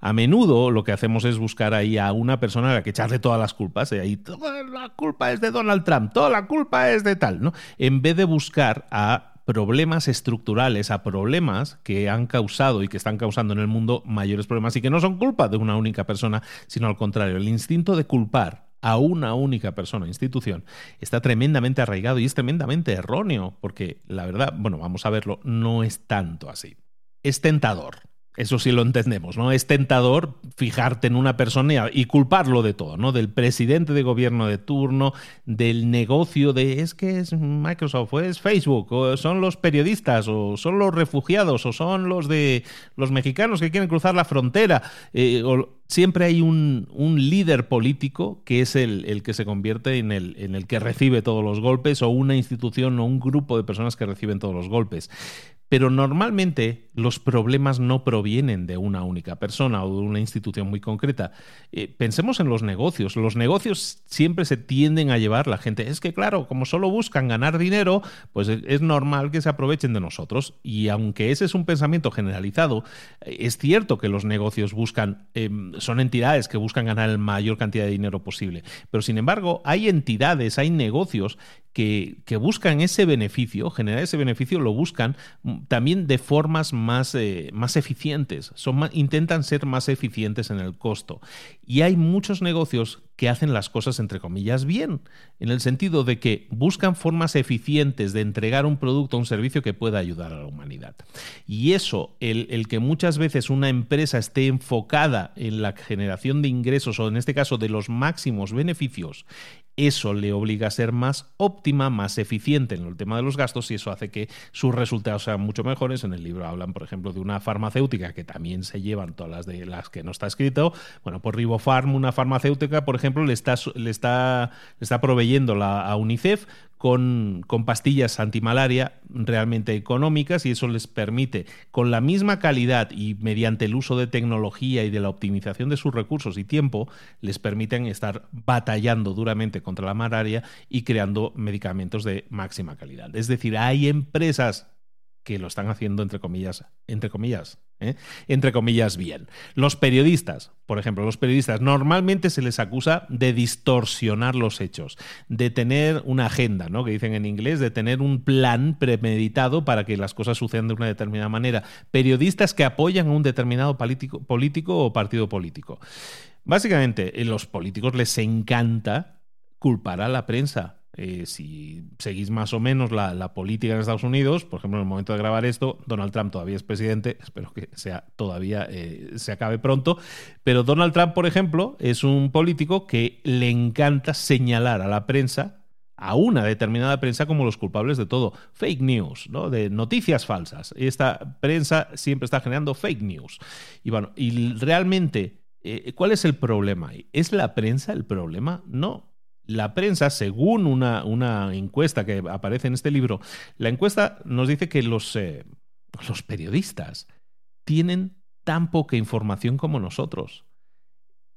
A menudo lo que hacemos es buscar ahí a una persona a la que echarle todas las culpas. Y ahí toda la culpa es de Donald Trump, toda la culpa es de tal, ¿no? En vez de buscar a problemas estructurales, a problemas que han causado y que están causando en el mundo mayores problemas y que no son culpa de una única persona, sino al contrario, el instinto de culpar a una única persona, institución, está tremendamente arraigado y es tremendamente erróneo, porque la verdad, bueno, vamos a verlo, no es tanto así. Es tentador, eso sí lo entendemos, ¿no? Es tentador fijarte en una persona y culparlo de todo, ¿no? Del presidente de gobierno de turno, del negocio de es que es Microsoft, o es Facebook, o son los periodistas, o son los refugiados, o son los de los mexicanos que quieren cruzar la frontera. Eh, siempre hay un, líder político que es el, el que se convierte en el, en el que recibe todos los golpes, o una institución o un grupo de personas que reciben todos los golpes. Pero normalmente los problemas no provienen de una única persona o de una institución muy concreta. Eh, pensemos en los negocios. Los negocios siempre se tienden a llevar la gente. Es que claro, como solo buscan ganar dinero, pues es normal que se aprovechen de nosotros. Y aunque ese es un pensamiento generalizado, eh, es cierto que los negocios buscan, em, son entidades que buscan ganar la mayor cantidad de dinero posible. Pero sin embargo, hay entidades, hay negocios que, buscan ese beneficio, generar ese beneficio, lo buscan mm, también de formas eh, más eficientes, son intentan ser más eficientes en el costo. Y hay muchos negocios que hacen las cosas entre comillas bien, en el sentido de que buscan formas eficientes de entregar un producto un servicio que pueda ayudar a la humanidad. Y eso, el, el, que muchas veces una empresa esté enfocada en la generación de ingresos o en este caso de los máximos beneficios eso le obliga a ser más óptima, más eficiente en el tema de los gastos y eso hace que sus resultados sean mucho mejores. En el libro hablan, por ejemplo, de una farmacéutica que también se llevan todas las de las que no está escrito. Bueno, por Ribofarm, una farmacéutica, por ejemplo, le está, le está, le está proveyendo la, a UNICEF con, con, pastillas antimalaria realmente económicas y eso les permite, con la misma calidad y mediante el uso de tecnología y de la optimización de sus recursos y tiempo, les permiten estar batallando duramente contra la malaria y creando medicamentos de máxima calidad. Es decir, hay empresas que lo están haciendo entre comillas, entre comillas, ¿eh? entre comillas bien. Los periodistas, por ejemplo, los periodistas normalmente se les acusa de distorsionar los hechos, de tener una agenda, ¿no? Que dicen en inglés, de tener un plan premeditado para que las cosas sucedan de una determinada manera. Periodistas que apoyan a un determinado político, político o partido político. Básicamente, a los políticos les encanta culpar a la prensa eh, si seguís más o menos la, política en Estados Unidos, por ejemplo, en el momento de grabar esto, Donald Trump todavía es presidente, espero que sea todavía eh, se acabe pronto, pero Donald Trump, por ejemplo, es un político que le encanta señalar a la prensa a una determinada prensa como los culpables de todo. Fake news, ¿no? De noticias falsas. Esta prensa siempre está generando fake news. Y bueno, y realmente, eh, ¿cuál es el problema? ¿Es la prensa el problema? No la prensa, según una, encuesta que aparece en este libro, la encuesta nos dice que eh, los periodistas tienen tan poca información como nosotros.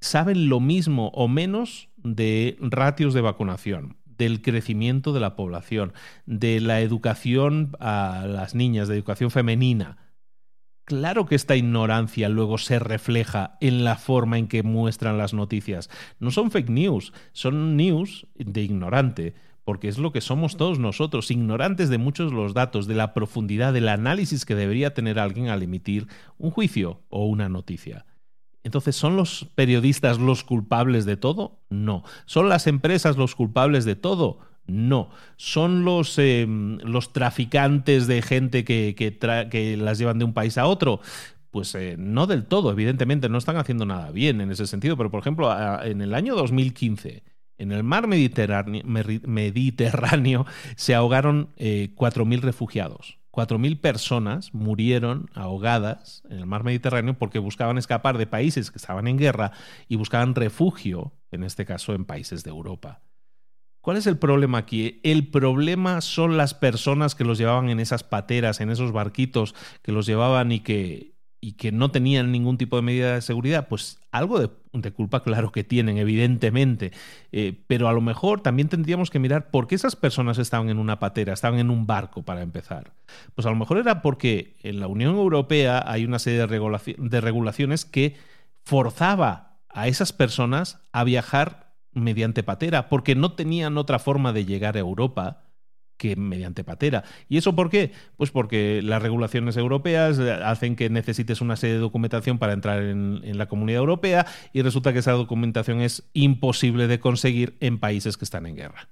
Saben lo mismo o menos de ratios de vacunación, del crecimiento de la población, de la educación a las niñas, de educación femenina, Claro que esta ignorancia luego se refleja en la forma en que muestran las noticias. No son fake news, son news de ignorante, porque es lo que somos todos nosotros, ignorantes de muchos los datos, de la profundidad, del análisis que debería tener alguien al emitir un juicio o una noticia. Entonces, ¿son los periodistas los culpables de todo? No. ¿Son las empresas los culpables de todo? No, son los, em, los traficantes de gente que, que, las llevan de un país a otro. Pues eh, no del todo, evidentemente, no están haciendo nada bien en ese sentido, pero por ejemplo, en el año 2015, en el mar Mediterráneo, se ahogaron 4.000 eh, refugiados. 4.000 personas murieron ahogadas en el mar Mediterráneo porque buscaban escapar de países que estaban en guerra y buscaban refugio, en este caso en países de Europa. ¿Cuál es el problema aquí? El problema son las personas que los llevaban en esas pateras, en esos barquitos que los llevaban y que, y que no tenían ningún tipo de medida de seguridad. Pues algo de, culpa, claro que tienen, evidentemente. Eh, pero a lo mejor también tendríamos que mirar por qué esas personas estaban en una patera, estaban en un barco para empezar. Pues a lo mejor era porque en la Unión Europea hay una serie de regulaciones que forzaba a esas personas a viajar mediante patera, porque no tenían otra forma de llegar a Europa que mediante patera. ¿Y eso por qué? Pues porque las regulaciones europeas hacen que necesites una serie de documentación para entrar en, en, la comunidad europea y resulta que esa documentación es imposible de conseguir en países que están en guerra.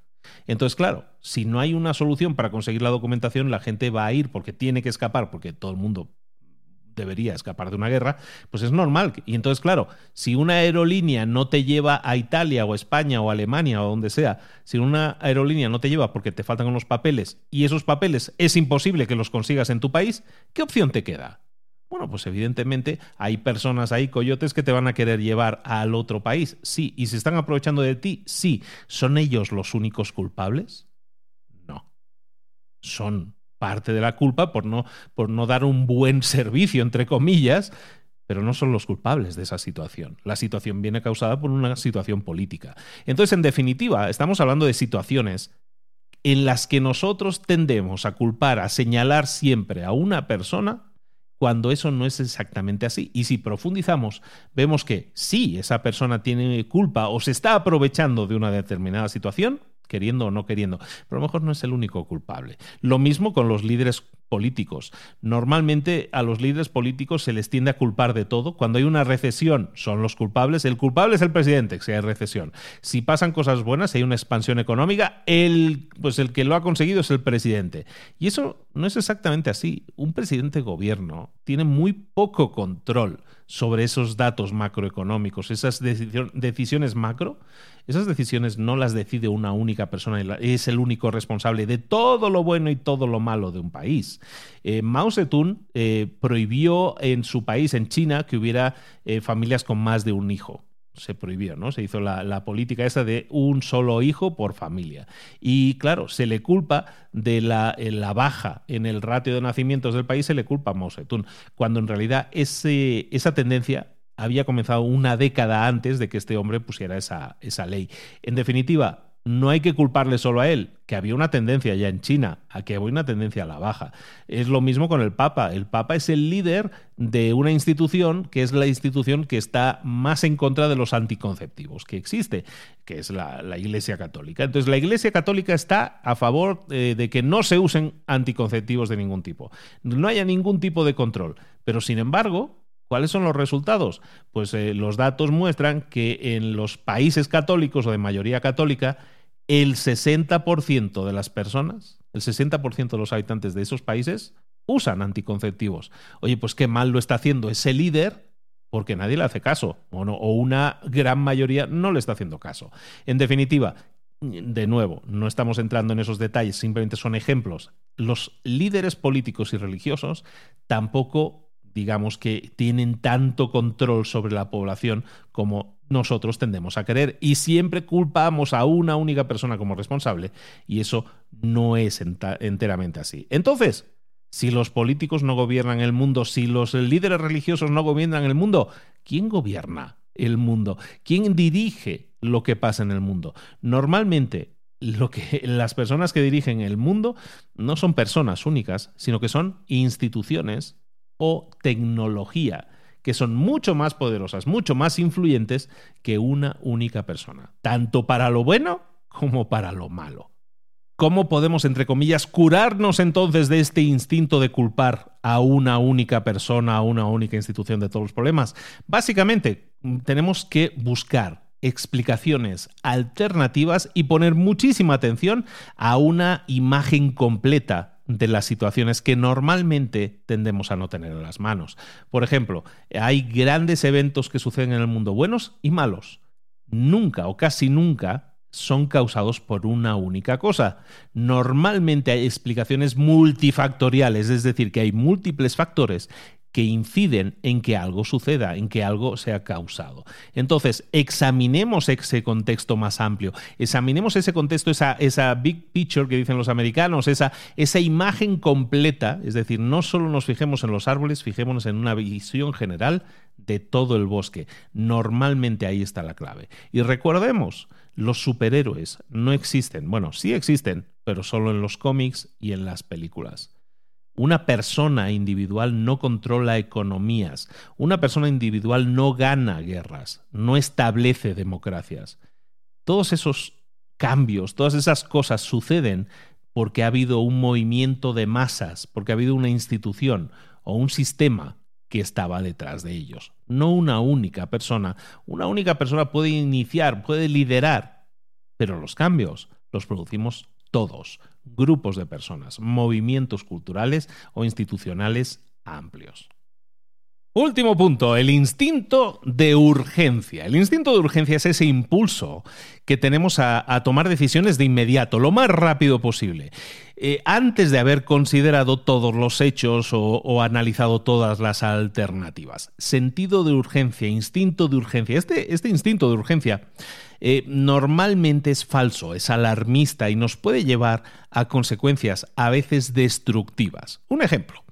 Entonces, claro, si no hay una solución para conseguir la documentación, la gente va a ir porque tiene que escapar, porque todo el mundo debería escapar de una guerra, pues es normal. Y entonces, claro, si una aerolínea no te lleva a Italia o España o Alemania o donde sea, si una aerolínea no te lleva porque te faltan unos papeles y esos papeles es imposible que los consigas en tu país, ¿qué opción te queda? Bueno, pues evidentemente hay personas ahí, coyotes, que te van a querer llevar al otro país. Sí. ¿Y se están aprovechando de ti? Sí. ¿Son ellos los únicos culpables? No. Son parte de la culpa por no, por no dar un buen servicio, entre comillas, pero no son los culpables de esa situación. La situación viene causada por una situación política. Entonces, en definitiva, estamos hablando de situaciones en las que nosotros tendemos a culpar, a señalar siempre a una persona cuando eso no es exactamente así. Y si profundizamos, vemos que sí, esa persona tiene culpa o se está aprovechando de una determinada situación, queriendo o no queriendo, pero a lo mejor no es el único culpable. Lo mismo con los líderes políticos. Normalmente a los líderes políticos se les tiende a culpar de todo. Cuando hay una recesión son los culpables. El culpable es el presidente, que hay recesión. Si pasan cosas buenas, si hay una expansión económica, el, pues el que lo ha conseguido es el presidente. Y eso no es exactamente así. Un presidente de gobierno tiene muy poco control sobre esos datos macroeconómicos, esas decisiones macro, esas decisiones no las decide una única persona, es el único responsable de todo lo bueno y todo lo malo de un país. Eh, Mao Zedong eh, prohibió en su país, en China, que hubiera eh, familias con más de un hijo se prohibió, ¿no? Se hizo la, política esa de un solo hijo por familia. Y claro, se le culpa de la, la, baja en el ratio de nacimientos del país, se le culpa a Mao Zedong, cuando en realidad ese, esa tendencia había comenzado una década antes de que este hombre pusiera esa, esa ley. En definitiva, no hay que culparle solo a él, que había una tendencia ya en China, a que había una tendencia a la baja. Es lo mismo con el Papa. El Papa es el líder de una institución que es la institución que está más en contra de los anticonceptivos que existe, que es la, Iglesia Católica. Entonces, la Iglesia Católica está a favor eh, de que no se usen anticonceptivos de ningún tipo. No haya ningún tipo de control. Pero, sin embargo, ¿Cuáles son los resultados? Pues eh, los datos muestran que en los países católicos o de mayoría católica, el 60% de las personas, el 60% de los habitantes de esos países usan anticonceptivos. Oye, pues qué mal lo está haciendo ese líder porque nadie le hace caso, o, o una gran mayoría no le está haciendo caso. En definitiva, de nuevo, no estamos entrando en esos detalles, simplemente son ejemplos. Los líderes políticos y religiosos tampoco digamos que tienen tanto control sobre la población como nosotros tendemos a querer. Y siempre culpamos a una única persona como responsable y eso no es enteramente así. Entonces, si los políticos no gobiernan el mundo, si los líderes religiosos no gobiernan el mundo, ¿quién gobierna el mundo? ¿Quién dirige lo que pasa en el mundo? Normalmente lo que las personas que dirigen el mundo no son personas únicas, sino que son instituciones o tecnología, que son mucho más poderosas, mucho más influyentes que una única persona, tanto para lo bueno como para lo malo. ¿Cómo podemos, entre comillas, curarnos entonces de este instinto de culpar a una única persona, a una única institución de todos los problemas? Básicamente, tenemos que buscar explicaciones alternativas y poner muchísima atención a una imagen completa de las situaciones que normalmente tendemos a no tener en las manos. Por ejemplo, hay grandes eventos que suceden en el mundo, buenos y malos. Nunca o casi nunca son causados por una única cosa. Normalmente hay explicaciones multifactoriales, es decir, que hay múltiples factores que inciden en que algo suceda, en que algo sea causado. Entonces, examinemos ese contexto más amplio, examinemos ese contexto, esa, big picture que dicen los americanos, esa, esa imagen completa, es decir, no solo nos fijemos en los árboles, fijémonos en una visión general de todo el bosque. Normalmente ahí está la clave. Y recordemos, los superhéroes no existen, bueno, sí existen, pero solo en los cómics y en las películas. Una persona individual no controla economías, una persona individual no gana guerras, no establece democracias. Todos esos cambios, todas esas cosas suceden porque ha habido un movimiento de masas, porque ha habido una institución o un sistema que estaba detrás de ellos. No una única persona. Una única persona puede iniciar, puede liderar, pero los cambios los producimos todos, grupos de personas, movimientos culturales o institucionales amplios. Último punto, el instinto de urgencia. El instinto de urgencia es ese impulso que tenemos a, tomar decisiones de inmediato, lo más rápido posible, eh, antes de haber considerado todos los hechos o, analizado todas las alternativas. Sentido de urgencia, instinto de urgencia. Este, este instinto de urgencia eh, normalmente es falso, es alarmista y nos puede llevar a consecuencias a veces destructivas. Un ejemplo.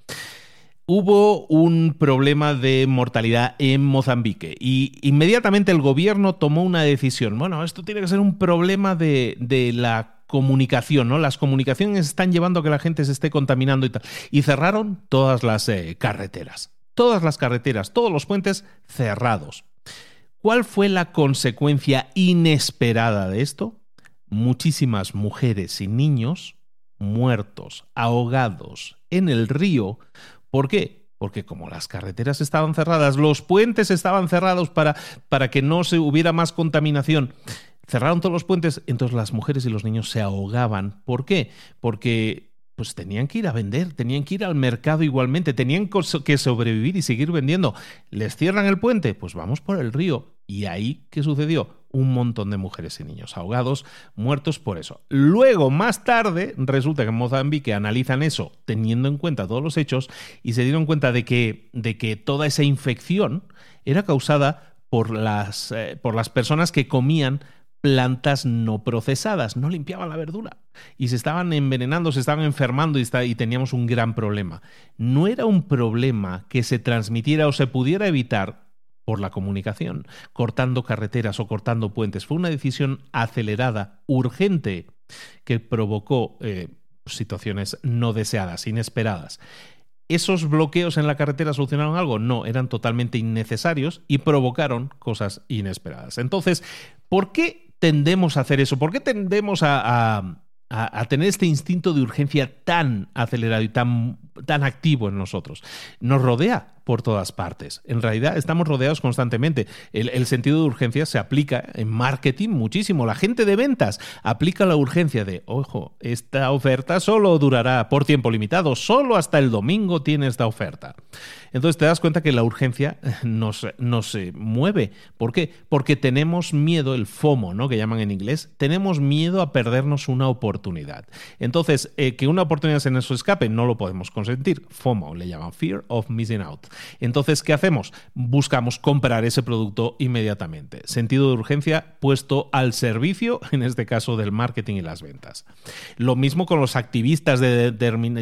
Hubo un problema de mortalidad en Mozambique y inmediatamente el gobierno tomó una decisión. Bueno, esto tiene que ser un problema de, la comunicación, ¿no? Las comunicaciones están llevando a que la gente se esté contaminando y tal. Y cerraron todas las eh, carreteras. Todas las carreteras, todos los puentes cerrados. ¿Cuál fue la consecuencia inesperada de esto? Muchísimas mujeres y niños muertos, ahogados en el río. ¿Por qué? Porque como las carreteras estaban cerradas, los puentes estaban cerrados para, para que no se hubiera más contaminación. Cerraron todos los puentes, entonces las mujeres y los niños se ahogaban. ¿Por qué? Porque pues tenían que ir a vender, tenían que ir al mercado igualmente, tenían que sobrevivir y seguir vendiendo. ¿Les cierran el puente? Pues vamos por el río. Y ahí, ¿qué sucedió? Un montón de mujeres y niños ahogados, muertos por eso. Luego, más tarde, resulta que en Mozambique analizan eso teniendo en cuenta todos los hechos y se dieron cuenta de que, de que toda esa infección era causada por las, eh, por las personas que comían plantas no procesadas, no limpiaban la verdura y se estaban envenenando, se estaban enfermando y, y, teníamos un gran problema. No era un problema que se transmitiera o se pudiera evitar por la comunicación, cortando carreteras o cortando puentes. Fue una decisión acelerada, urgente, que provocó eh, situaciones no deseadas, inesperadas. ¿Esos bloqueos en la carretera solucionaron algo? No, eran totalmente innecesarios y provocaron cosas inesperadas. Entonces, ¿por qué tendemos a hacer eso? ¿Por qué tendemos a, tener este instinto de urgencia tan acelerado y tan, tan activo en nosotros. Nos rodea por todas partes. En realidad estamos rodeados constantemente. El, sentido de urgencia se aplica en marketing muchísimo. La gente de ventas aplica la urgencia de, ojo, esta oferta solo durará por tiempo limitado, solo hasta el domingo tiene esta oferta. Entonces te das cuenta que la urgencia nos, nos mueve. ¿Por qué? Porque tenemos miedo, el FOMO, ¿no? que llaman en inglés, tenemos miedo a perdernos una oportunidad. Entonces, eh, que una oportunidad se nos escape, no lo podemos consentir. FOMO le llaman Fear of Missing Out. Entonces, ¿qué hacemos? Buscamos comprar ese producto inmediatamente. Sentido de urgencia puesto al servicio, en este caso del marketing y las ventas. Lo mismo con los activistas de,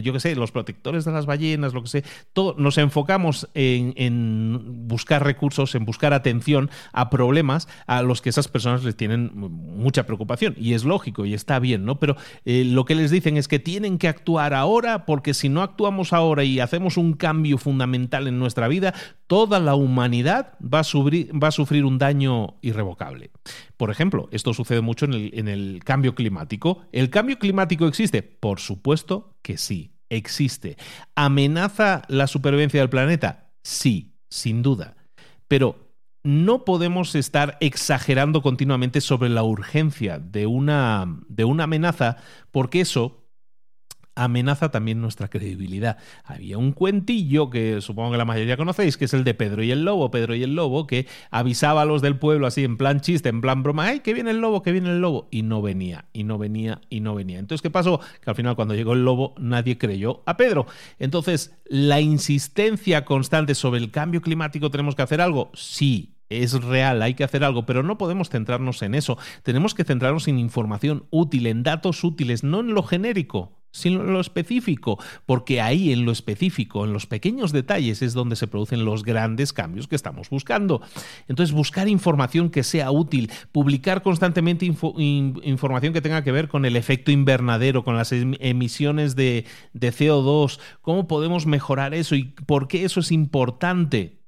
yo qué sé, los protectores de las ballenas, lo que sé, todo, nos enfocamos en, buscar recursos, en buscar atención a problemas a los que esas personas les tienen mucha preocupación. Y es lógico y está bien, ¿no? Pero eh, lo que les dicen es que tienen que actuar ahora porque si no actuamos ahora y hacemos un cambio fundamental en nuestra vida, toda la humanidad va a sufrir, va a sufrir un daño irrevocable. Por ejemplo, esto sucede mucho en el, en el cambio climático. ¿El cambio climático existe? Por supuesto que sí, existe. ¿Amenaza la supervivencia del planeta? Sí, sin duda. Pero no podemos estar exagerando continuamente sobre la urgencia de una, de una amenaza, porque eso amenaza también nuestra credibilidad. Había un cuentillo que supongo que la mayoría conocéis, que es el de Pedro y el Lobo, Pedro y el Lobo, que avisaba a los del pueblo así en plan chiste, en plan broma, ¡ay, que viene el lobo, que viene el lobo! Y no venía, y no venía, y no venía. Entonces, ¿qué pasó? Que al final cuando llegó el lobo nadie creyó a Pedro. Entonces, la insistencia constante sobre el cambio climático, ¿tenemos que hacer algo? Sí, es real, hay que hacer algo, pero no podemos centrarnos en eso. Tenemos que centrarnos en información útil, en datos útiles, no en lo genérico sino en lo específico, porque ahí en lo específico, en los pequeños detalles es donde se producen los grandes cambios que estamos buscando. Entonces, buscar información que sea útil, publicar constantemente información que tenga que ver con el efecto invernadero, con las em-, emisiones de, de CO2, cómo podemos mejorar eso y por qué eso es importante.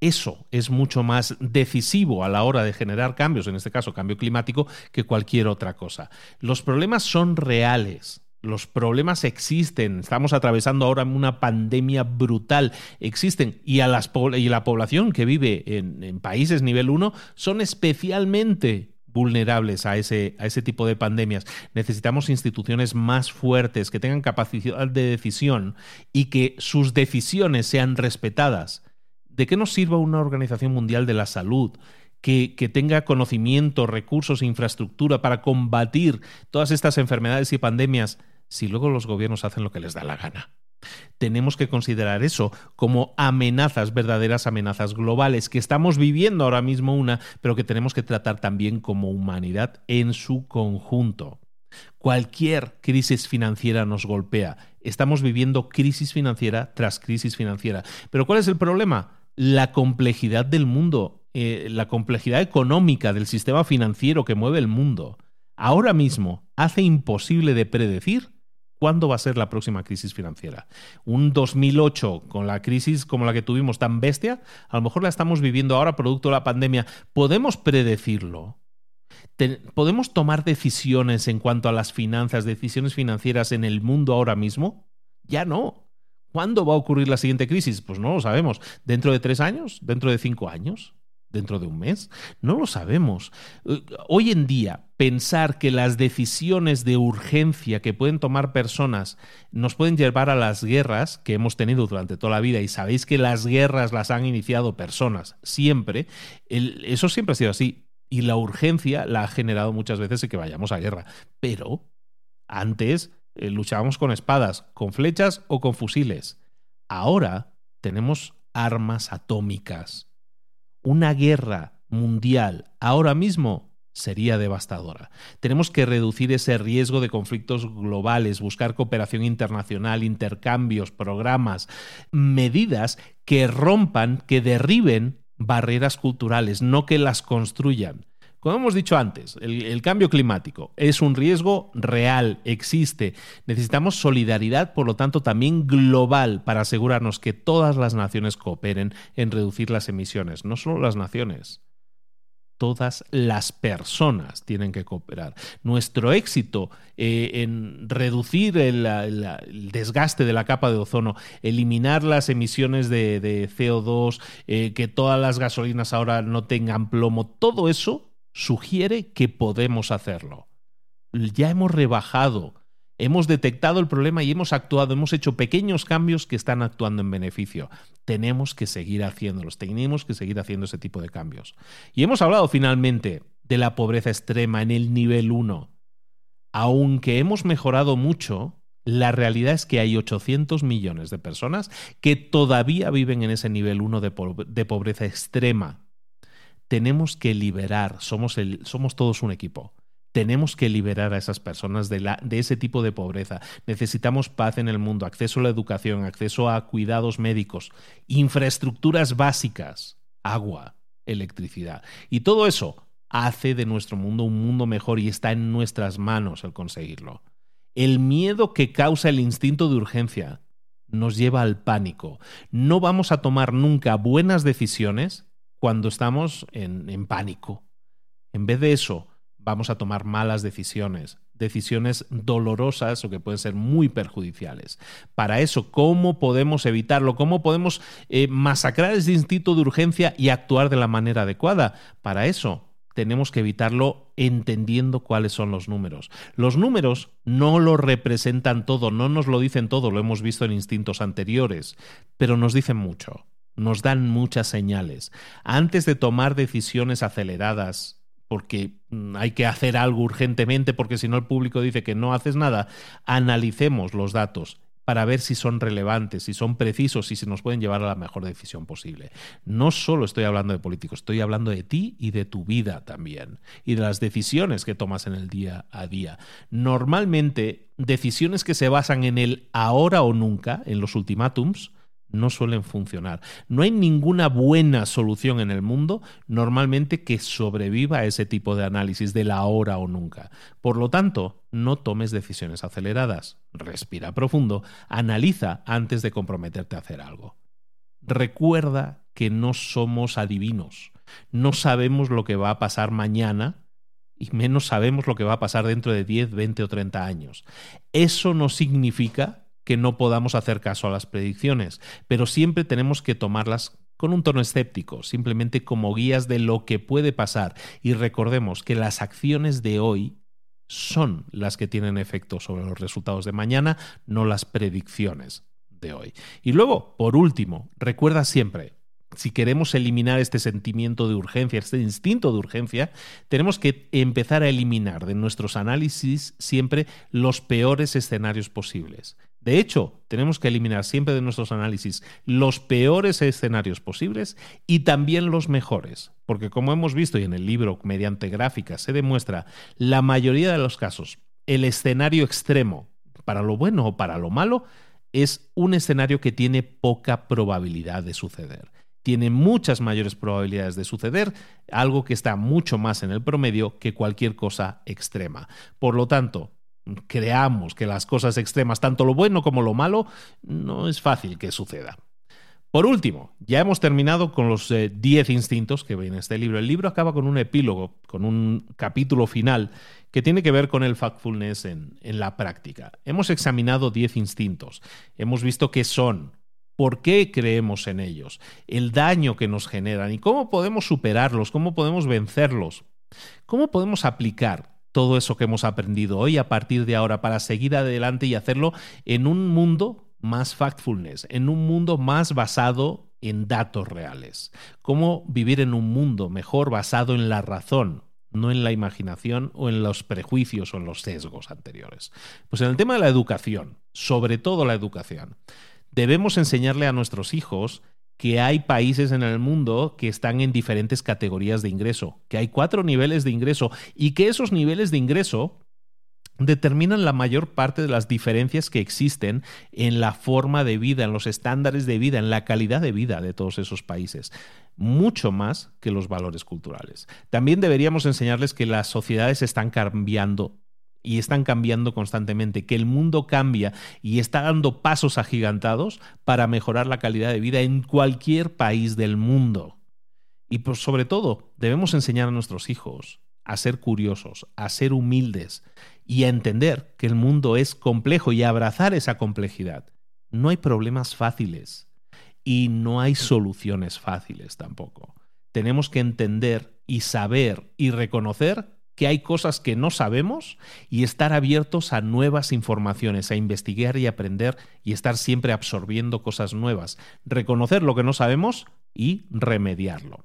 Eso es mucho más decisivo a la hora de generar cambios, en este caso cambio climático, que cualquier otra cosa. Los problemas son reales, los problemas existen, estamos atravesando ahora una pandemia brutal, existen y, a la población que vive en, países nivel 1 son especialmente vulnerables a ese, a ese tipo de pandemias. Necesitamos instituciones más fuertes, que tengan capacidad de decisión y que sus decisiones sean respetadas. ¿De qué nos sirva una Organización Mundial de la Salud que, que, tenga conocimiento, recursos e infraestructura para combatir todas estas enfermedades y pandemias si luego los gobiernos hacen lo que les da la gana. Tenemos que considerar eso como amenazas, verdaderas amenazas globales, que estamos viviendo ahora mismo una, pero que tenemos que tratar también como humanidad en su conjunto. Cualquier crisis financiera nos golpea. Estamos viviendo crisis financiera tras crisis financiera. Pero ¿cuál es el problema? La complejidad del mundo, eh, la complejidad económica del sistema financiero que mueve el mundo. Ahora mismo hace imposible de predecir ¿Cuándo va a ser la próxima crisis financiera? Un 2008 con la crisis como la que tuvimos tan bestia, a lo mejor la estamos viviendo ahora producto de la pandemia. ¿Podemos predecirlo? ¿Podemos tomar decisiones en cuanto a las finanzas, decisiones financieras en el mundo ahora mismo? Ya no. ¿Cuándo va a ocurrir la siguiente crisis? Pues no lo sabemos. ¿Dentro de tres años? ¿Dentro de cinco años? Dentro de un mes? No lo sabemos. Eh, hoy en día, pensar que las decisiones de urgencia que pueden tomar personas nos pueden llevar a las guerras que hemos tenido durante toda la vida y sabéis que las guerras las han iniciado personas siempre, eso siempre ha sido así. Y la urgencia la ha generado muchas veces el que vayamos a guerra. Pero antes eh, luchábamos con espadas, con flechas o con fusiles. Ahora tenemos armas atómicas una guerra mundial ahora mismo sería devastadora. Tenemos que reducir ese riesgo de conflictos globales, buscar cooperación internacional, intercambios, programas, medidas que rompan, que derriben barreras culturales, no que las construyan. Como hemos dicho antes, el, cambio climático es un riesgo real, existe. Necesitamos solidaridad, por lo tanto, también global para asegurarnos que todas las naciones cooperen en reducir las emisiones, no solo las naciones todas las personas tienen que cooperar. Nuestro éxito eh, en reducir el, desgaste de la capa de ozono, eliminar las emisiones de, CO2, eh, que todas las gasolinas ahora no tengan plomo, todo eso sugiere que podemos hacerlo. Ya hemos rebajado Hemos detectado el problema y hemos actuado, hemos hecho pequeños cambios que están actuando en beneficio. Tenemos que seguir haciéndolos, tenemos que seguir haciendo ese tipo de cambios. Y hemos hablado finalmente de la pobreza extrema en el nivel 1. Aunque hemos mejorado mucho, la realidad es que hay 800 millones de personas que todavía viven en ese nivel 1 de, pobreza extrema. Tenemos que liberar, somos, el, somos todos un equipo tenemos que liberar a esas personas de, de, ese tipo de pobreza. Necesitamos paz en el mundo, acceso a la educación, acceso a cuidados médicos, infraestructuras básicas, agua, electricidad. Y todo eso hace de nuestro mundo un mundo mejor y está en nuestras manos el conseguirlo. El miedo que causa el instinto de urgencia nos lleva al pánico. No vamos a tomar nunca buenas decisiones cuando estamos en, pánico. En vez de eso, vamos a tomar malas decisiones, decisiones dolorosas o que pueden ser muy perjudiciales. Para eso, ¿cómo podemos evitarlo? ¿Cómo podemos eh, masacrar ese instinto de urgencia y actuar de la manera adecuada? Para eso, tenemos que evitarlo entendiendo cuáles son los números. Los números no lo representan todo, no nos lo dicen todo, lo hemos visto en instintos anteriores, pero nos dicen mucho, nos dan muchas señales. Antes de tomar decisiones aceleradas, porque mm, hay que hacer algo urgentemente, porque si no el público dice que no haces nada, analicemos los datos para ver si son relevantes, si son precisos, y si nos pueden llevar a la mejor decisión posible. No solo estoy hablando de políticos, estoy hablando de ti y de tu vida también, y de las decisiones que tomas en el día a día. Normalmente, decisiones que se basan en el ahora o nunca, en los ultimátums, no suelen funcionar. No hay ninguna buena solución en el mundo normalmente que sobreviva a ese tipo de análisis de la ahora o nunca. Por lo tanto, no tomes decisiones aceleradas. Respira profundo, analiza antes de comprometerte a hacer algo. Recuerda que no somos adivinos. No sabemos lo que va a pasar mañana y menos sabemos lo que va a pasar dentro de 10, 20 o 30 años. Eso no significa que no podamos hacer caso a las predicciones, pero siempre tenemos que tomarlas con un tono escéptico, simplemente como guías de lo que puede pasar. Y recordemos que las acciones de hoy son las que tienen efecto sobre los resultados de mañana, no las predicciones de hoy. Y luego, por último, recuerda siempre, si queremos eliminar este sentimiento de urgencia, este instinto de urgencia, tenemos que empezar a eliminar de nuestros análisis siempre los peores escenarios posibles. De hecho, tenemos que eliminar siempre de nuestros análisis los peores escenarios posibles y también los mejores, porque como hemos visto y en el libro mediante gráficas se demuestra, la mayoría de los casos, el escenario extremo, para lo bueno o para lo malo, es un escenario que tiene poca probabilidad de suceder. Tiene muchas mayores probabilidades de suceder, algo que está mucho más en el promedio que cualquier cosa extrema. Por lo tanto, creamos que las cosas extremas, tanto lo bueno como lo malo, no es fácil que suceda. Por último, ya hemos terminado con los 10 eh, instintos que ven en este libro. El libro acaba con un epílogo, con un capítulo final que tiene que ver con el factfulness en, en la práctica. Hemos examinado 10 instintos, hemos visto qué son, por qué creemos en ellos, el daño que nos generan y cómo podemos superarlos, cómo podemos vencerlos, cómo podemos aplicar todo eso que hemos aprendido hoy a partir de ahora para seguir adelante y hacerlo en un mundo más factfulness, en un mundo más basado en datos reales. Cómo vivir en un mundo mejor basado en la razón, no en la imaginación o en los prejuicios o en los sesgos anteriores. Pues en el tema de la educación, sobre todo la educación, debemos enseñarle a nuestros hijos que hay países en el mundo que están en diferentes categorías de ingreso, que hay cuatro niveles de ingreso y que esos niveles de ingreso determinan la mayor parte de las diferencias que existen en la forma de vida, en los estándares de vida, en la calidad de vida de todos esos países mucho más que los valores culturales. También deberíamos enseñarles que las sociedades están cambiando y están cambiando constantemente, que el mundo cambia y está dando pasos agigantados para mejorar la calidad de vida en cualquier país del mundo. Y pues sobre todo, debemos enseñar a nuestros hijos a ser curiosos, a ser humildes y a entender que el mundo es complejo y a abrazar esa complejidad. No hay problemas fáciles y no hay soluciones fáciles tampoco. Tenemos que entender y saber y reconocer que hay cosas que no sabemos y estar abiertos a nuevas informaciones, a investigar y aprender y estar siempre absorbiendo cosas nuevas, reconocer lo que no sabemos y remediarlo.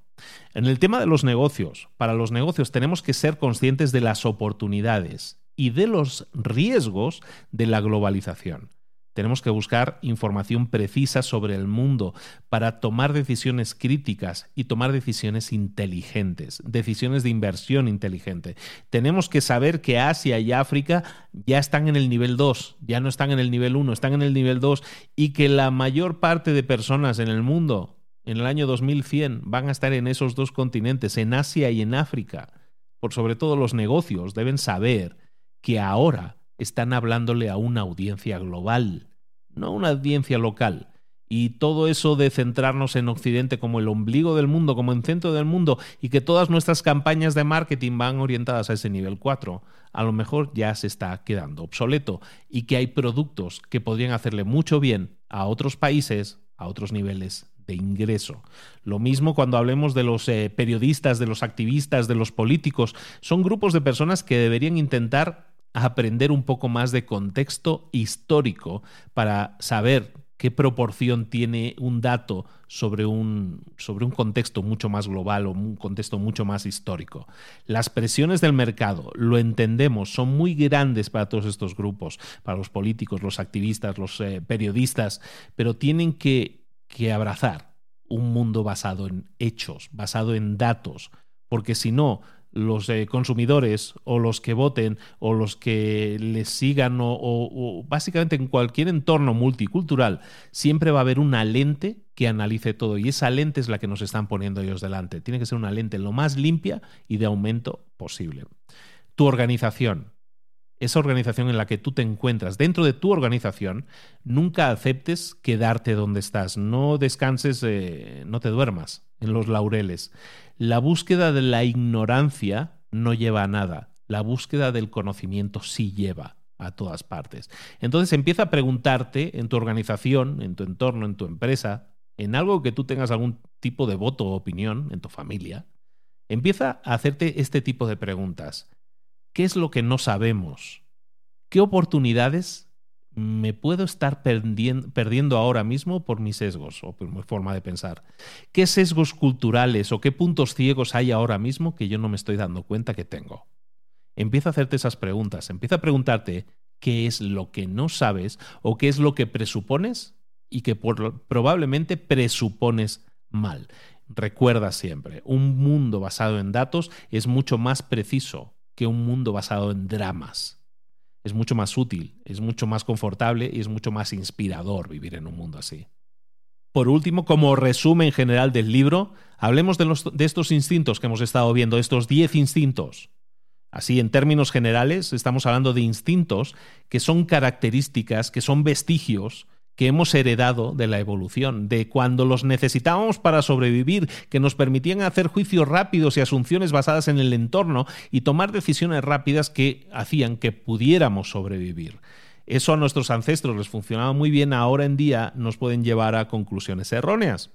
En el tema de los negocios, para los negocios tenemos que ser conscientes de las oportunidades y de los riesgos de la globalización. Tenemos que buscar información precisa sobre el mundo para tomar decisiones críticas y tomar decisiones inteligentes, decisiones de inversión inteligente. Tenemos que saber que Asia y África ya están en el nivel 2, ya no están en el nivel 1, están en el nivel 2 y que la mayor parte de personas en el mundo en el año 2100 van a estar en esos dos continentes, en Asia y en África. Por sobre todo los negocios deben saber que ahora están hablándole a una audiencia global, no a una audiencia local. Y todo eso de centrarnos en Occidente como el ombligo del mundo, como el centro del mundo, y que todas nuestras campañas de marketing van orientadas a ese nivel 4, a lo mejor ya se está quedando obsoleto y que hay productos que podrían hacerle mucho bien a otros países, a otros niveles de ingreso. Lo mismo cuando hablemos de los eh, periodistas, de los activistas, de los políticos. Son grupos de personas que deberían intentar aprender un poco más de contexto histórico para saber qué proporción tiene un dato sobre un, sobre un contexto mucho más global o un contexto mucho más histórico. Las presiones del mercado, lo entendemos, son muy grandes para todos estos grupos, para los políticos, los activistas, los eh, periodistas, pero tienen que, que abrazar un mundo basado en hechos, basado en datos, porque si no, los eh, consumidores o los que voten o los que les sigan o, básicamente en cualquier entorno multicultural siempre va a haber una lente que analice todo y esa lente es la que nos están poniendo ellos delante. Tiene que ser una lente lo más limpia y de aumento posible. Tu organización, esa organización en la que tú te encuentras, dentro de tu organización, nunca aceptes quedarte donde estás. No descanses, eh, no te duermas en los laureles. La búsqueda de la ignorancia no lleva a nada. La búsqueda del conocimiento sí lleva a todas partes. Entonces empieza a preguntarte en tu organización, en tu entorno, en tu empresa, en algo que tú tengas algún tipo de voto o opinión, en tu familia, empieza a hacerte este tipo de preguntas. ¿Qué es lo que no sabemos? ¿Qué oportunidades me puedo estar perdiendo ahora mismo por mis sesgos o por mi forma de pensar? ¿Qué sesgos culturales o qué puntos ciegos hay ahora mismo que yo no me estoy dando cuenta que tengo? Empieza a hacerte esas preguntas, empieza a preguntarte qué es lo que no sabes o qué es lo que presupones y que probablemente presupones mal. Recuerda siempre, un mundo basado en datos es mucho más preciso que un mundo basado en dramas es mucho más útil, es mucho más confortable y es mucho más inspirador vivir en un mundo así. Por último, como resumen general del libro, hablemos de, de estos instintos que hemos estado viendo, estos 10 instintos. Así, en términos generales, estamos hablando de instintos que son características, que son vestigios que hemos heredado de la evolución, de cuando los necesitábamos para sobrevivir, que nos permitían hacer juicios rápidos y asunciones basadas en el entorno y tomar decisiones rápidas que hacían que pudiéramos sobrevivir. Eso a nuestros ancestros les funcionaba muy bien, ahora en día nos pueden llevar a conclusiones erróneas.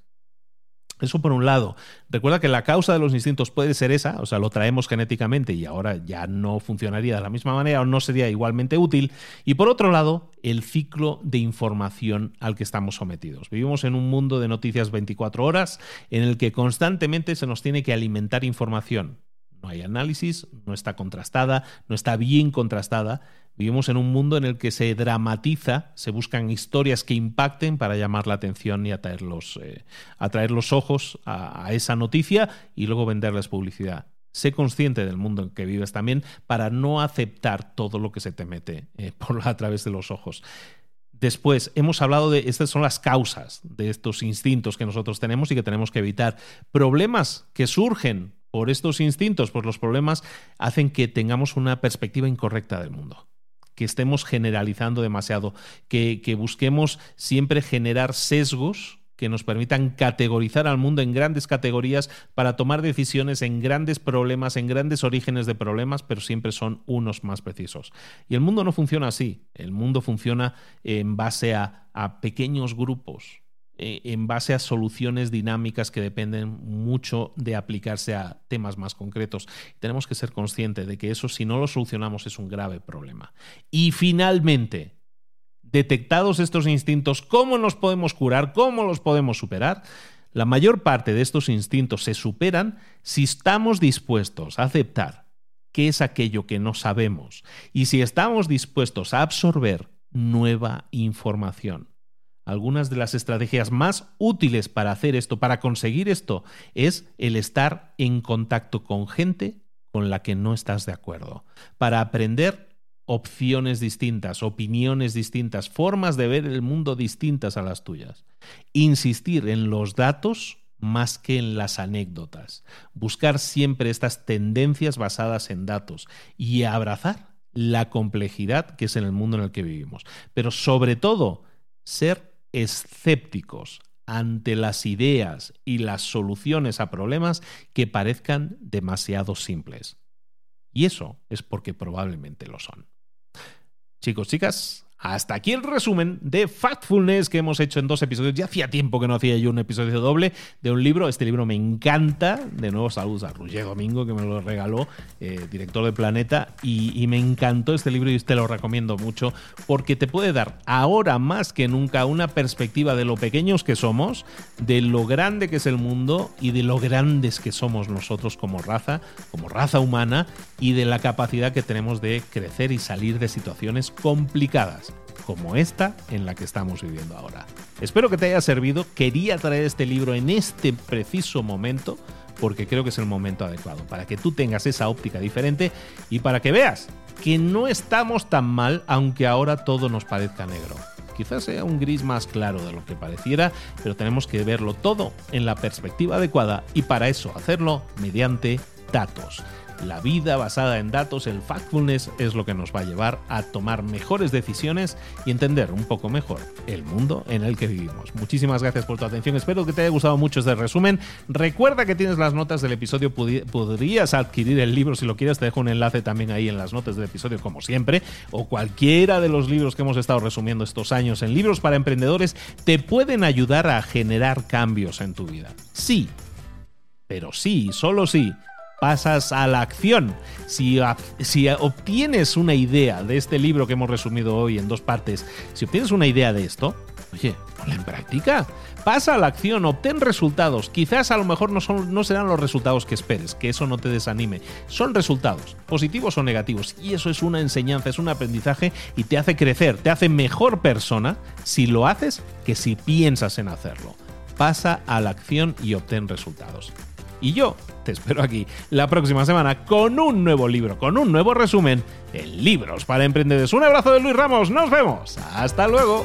Eso por un lado. Recuerda que la causa de los instintos puede ser esa, o sea, lo traemos genéticamente y ahora ya no funcionaría de la misma manera o no sería igualmente útil. Y por otro lado, el ciclo de información al que estamos sometidos. Vivimos en un mundo de noticias 24 horas en el que constantemente se nos tiene que alimentar información. No hay análisis, no está contrastada, no está bien contrastada. Vivimos en un mundo en el que se dramatiza, se buscan historias que impacten para llamar la atención y atraer los, eh, atraer los ojos a, esa noticia y luego venderles publicidad. sé consciente del mundo en que vives también para no aceptar todo lo que se te mete eh, por, a través de los ojos. Después, hemos hablado de, estas son las causas de estos instintos que nosotros tenemos y que tenemos que evitar. Problemas que surgen por estos instintos, pues los problemas hacen que tengamos una perspectiva incorrecta del mundo que estemos generalizando demasiado, que, que busquemos siempre generar sesgos que nos permitan categorizar al mundo en grandes categorías para tomar decisiones en grandes problemas, en grandes orígenes de problemas, pero siempre son unos más precisos. Y el mundo no funciona así. El mundo funciona en base a, a pequeños grupos, eh, en base a soluciones dinámicas que dependen mucho de aplicarse a temas más concretos. Tenemos que ser conscientes de que eso, si no lo solucionamos, es un grave problema. Y finalmente, detectados estos instintos, ¿cómo nos podemos curar? ¿Cómo los podemos superar? La mayor parte de estos instintos se superan si estamos dispuestos a aceptar qué es aquello que no sabemos y si estamos dispuestos a absorber nueva información. Algunas de las estrategias más útiles para hacer esto, para conseguir esto, es el estar en contacto con gente con la que no estás de acuerdo, para aprender opciones distintas, opiniones distintas, formas de ver el mundo distintas a las tuyas. Insistir en los datos más que en las anécdotas. Buscar siempre estas tendencias basadas en datos y abrazar la complejidad que es en el mundo en el que vivimos. Pero sobre todo, ser escépticos ante las ideas y las soluciones a problemas que parezcan demasiado simples. Y eso es porque probablemente lo son. Chicos, chicas, hasta aquí el resumen de Factfulness que hemos hecho en dos episodios. Ya hacía tiempo que no hacía yo un episodio doble de un libro. Este libro me encanta. De nuevo, saludos a Roger Domingo, que me lo regaló, eh, director de Planeta. Y, me encantó este libro y te lo recomiendo mucho porque te puede dar ahora más que nunca una perspectiva de lo pequeños que somos, de lo grande que es el mundo y de lo grandes que somos nosotros como raza, como raza humana y de la capacidad que tenemos de crecer y salir de situaciones complicadas como esta en la que estamos viviendo ahora. Espero que te haya servido. Quería traer este libro en este preciso momento porque creo que es el momento adecuado para que tú tengas esa óptica diferente y para que veas que no estamos tan mal aunque ahora todo nos parezca negro. Quizás sea un gris más claro de lo que pareciera, pero tenemos que verlo todo en la perspectiva adecuada y para eso hacerlo mediante datos. La vida basada en datos, el factfulness, es lo que nos va a llevar a tomar mejores decisiones y entender un poco mejor el mundo en el que vivimos. Muchísimas gracias por tu atención, espero que te haya gustado mucho este resumen. Recuerda que tienes las notas del episodio, podrías adquirir el libro si lo quieres, te dejo un enlace también ahí en las notas del episodio como siempre, o cualquiera de los libros que hemos estado resumiendo estos años en libros para emprendedores te pueden ayudar a generar cambios en tu vida. Sí, pero sí, solo sí pasas a la acción. Si, obtienes una idea de este libro que hemos resumido hoy en dos partes, si obtienes una idea de esto, oye, ponla en práctica. Pasa a la acción, obtén resultados. Quizás a lo mejor no, no serán los resultados que esperes, que eso no te desanime. Son resultados, positivos o negativos. Y eso es una enseñanza, es un aprendizaje y te hace crecer, te hace mejor persona si lo haces que si piensas en hacerlo. Pasa a la acción y obtén resultados. Y yo te espero aquí la próxima semana con un nuevo libro, con un nuevo resumen en Libros para Emprendedores. Un abrazo de Luis Ramos, nos vemos. Hasta luego.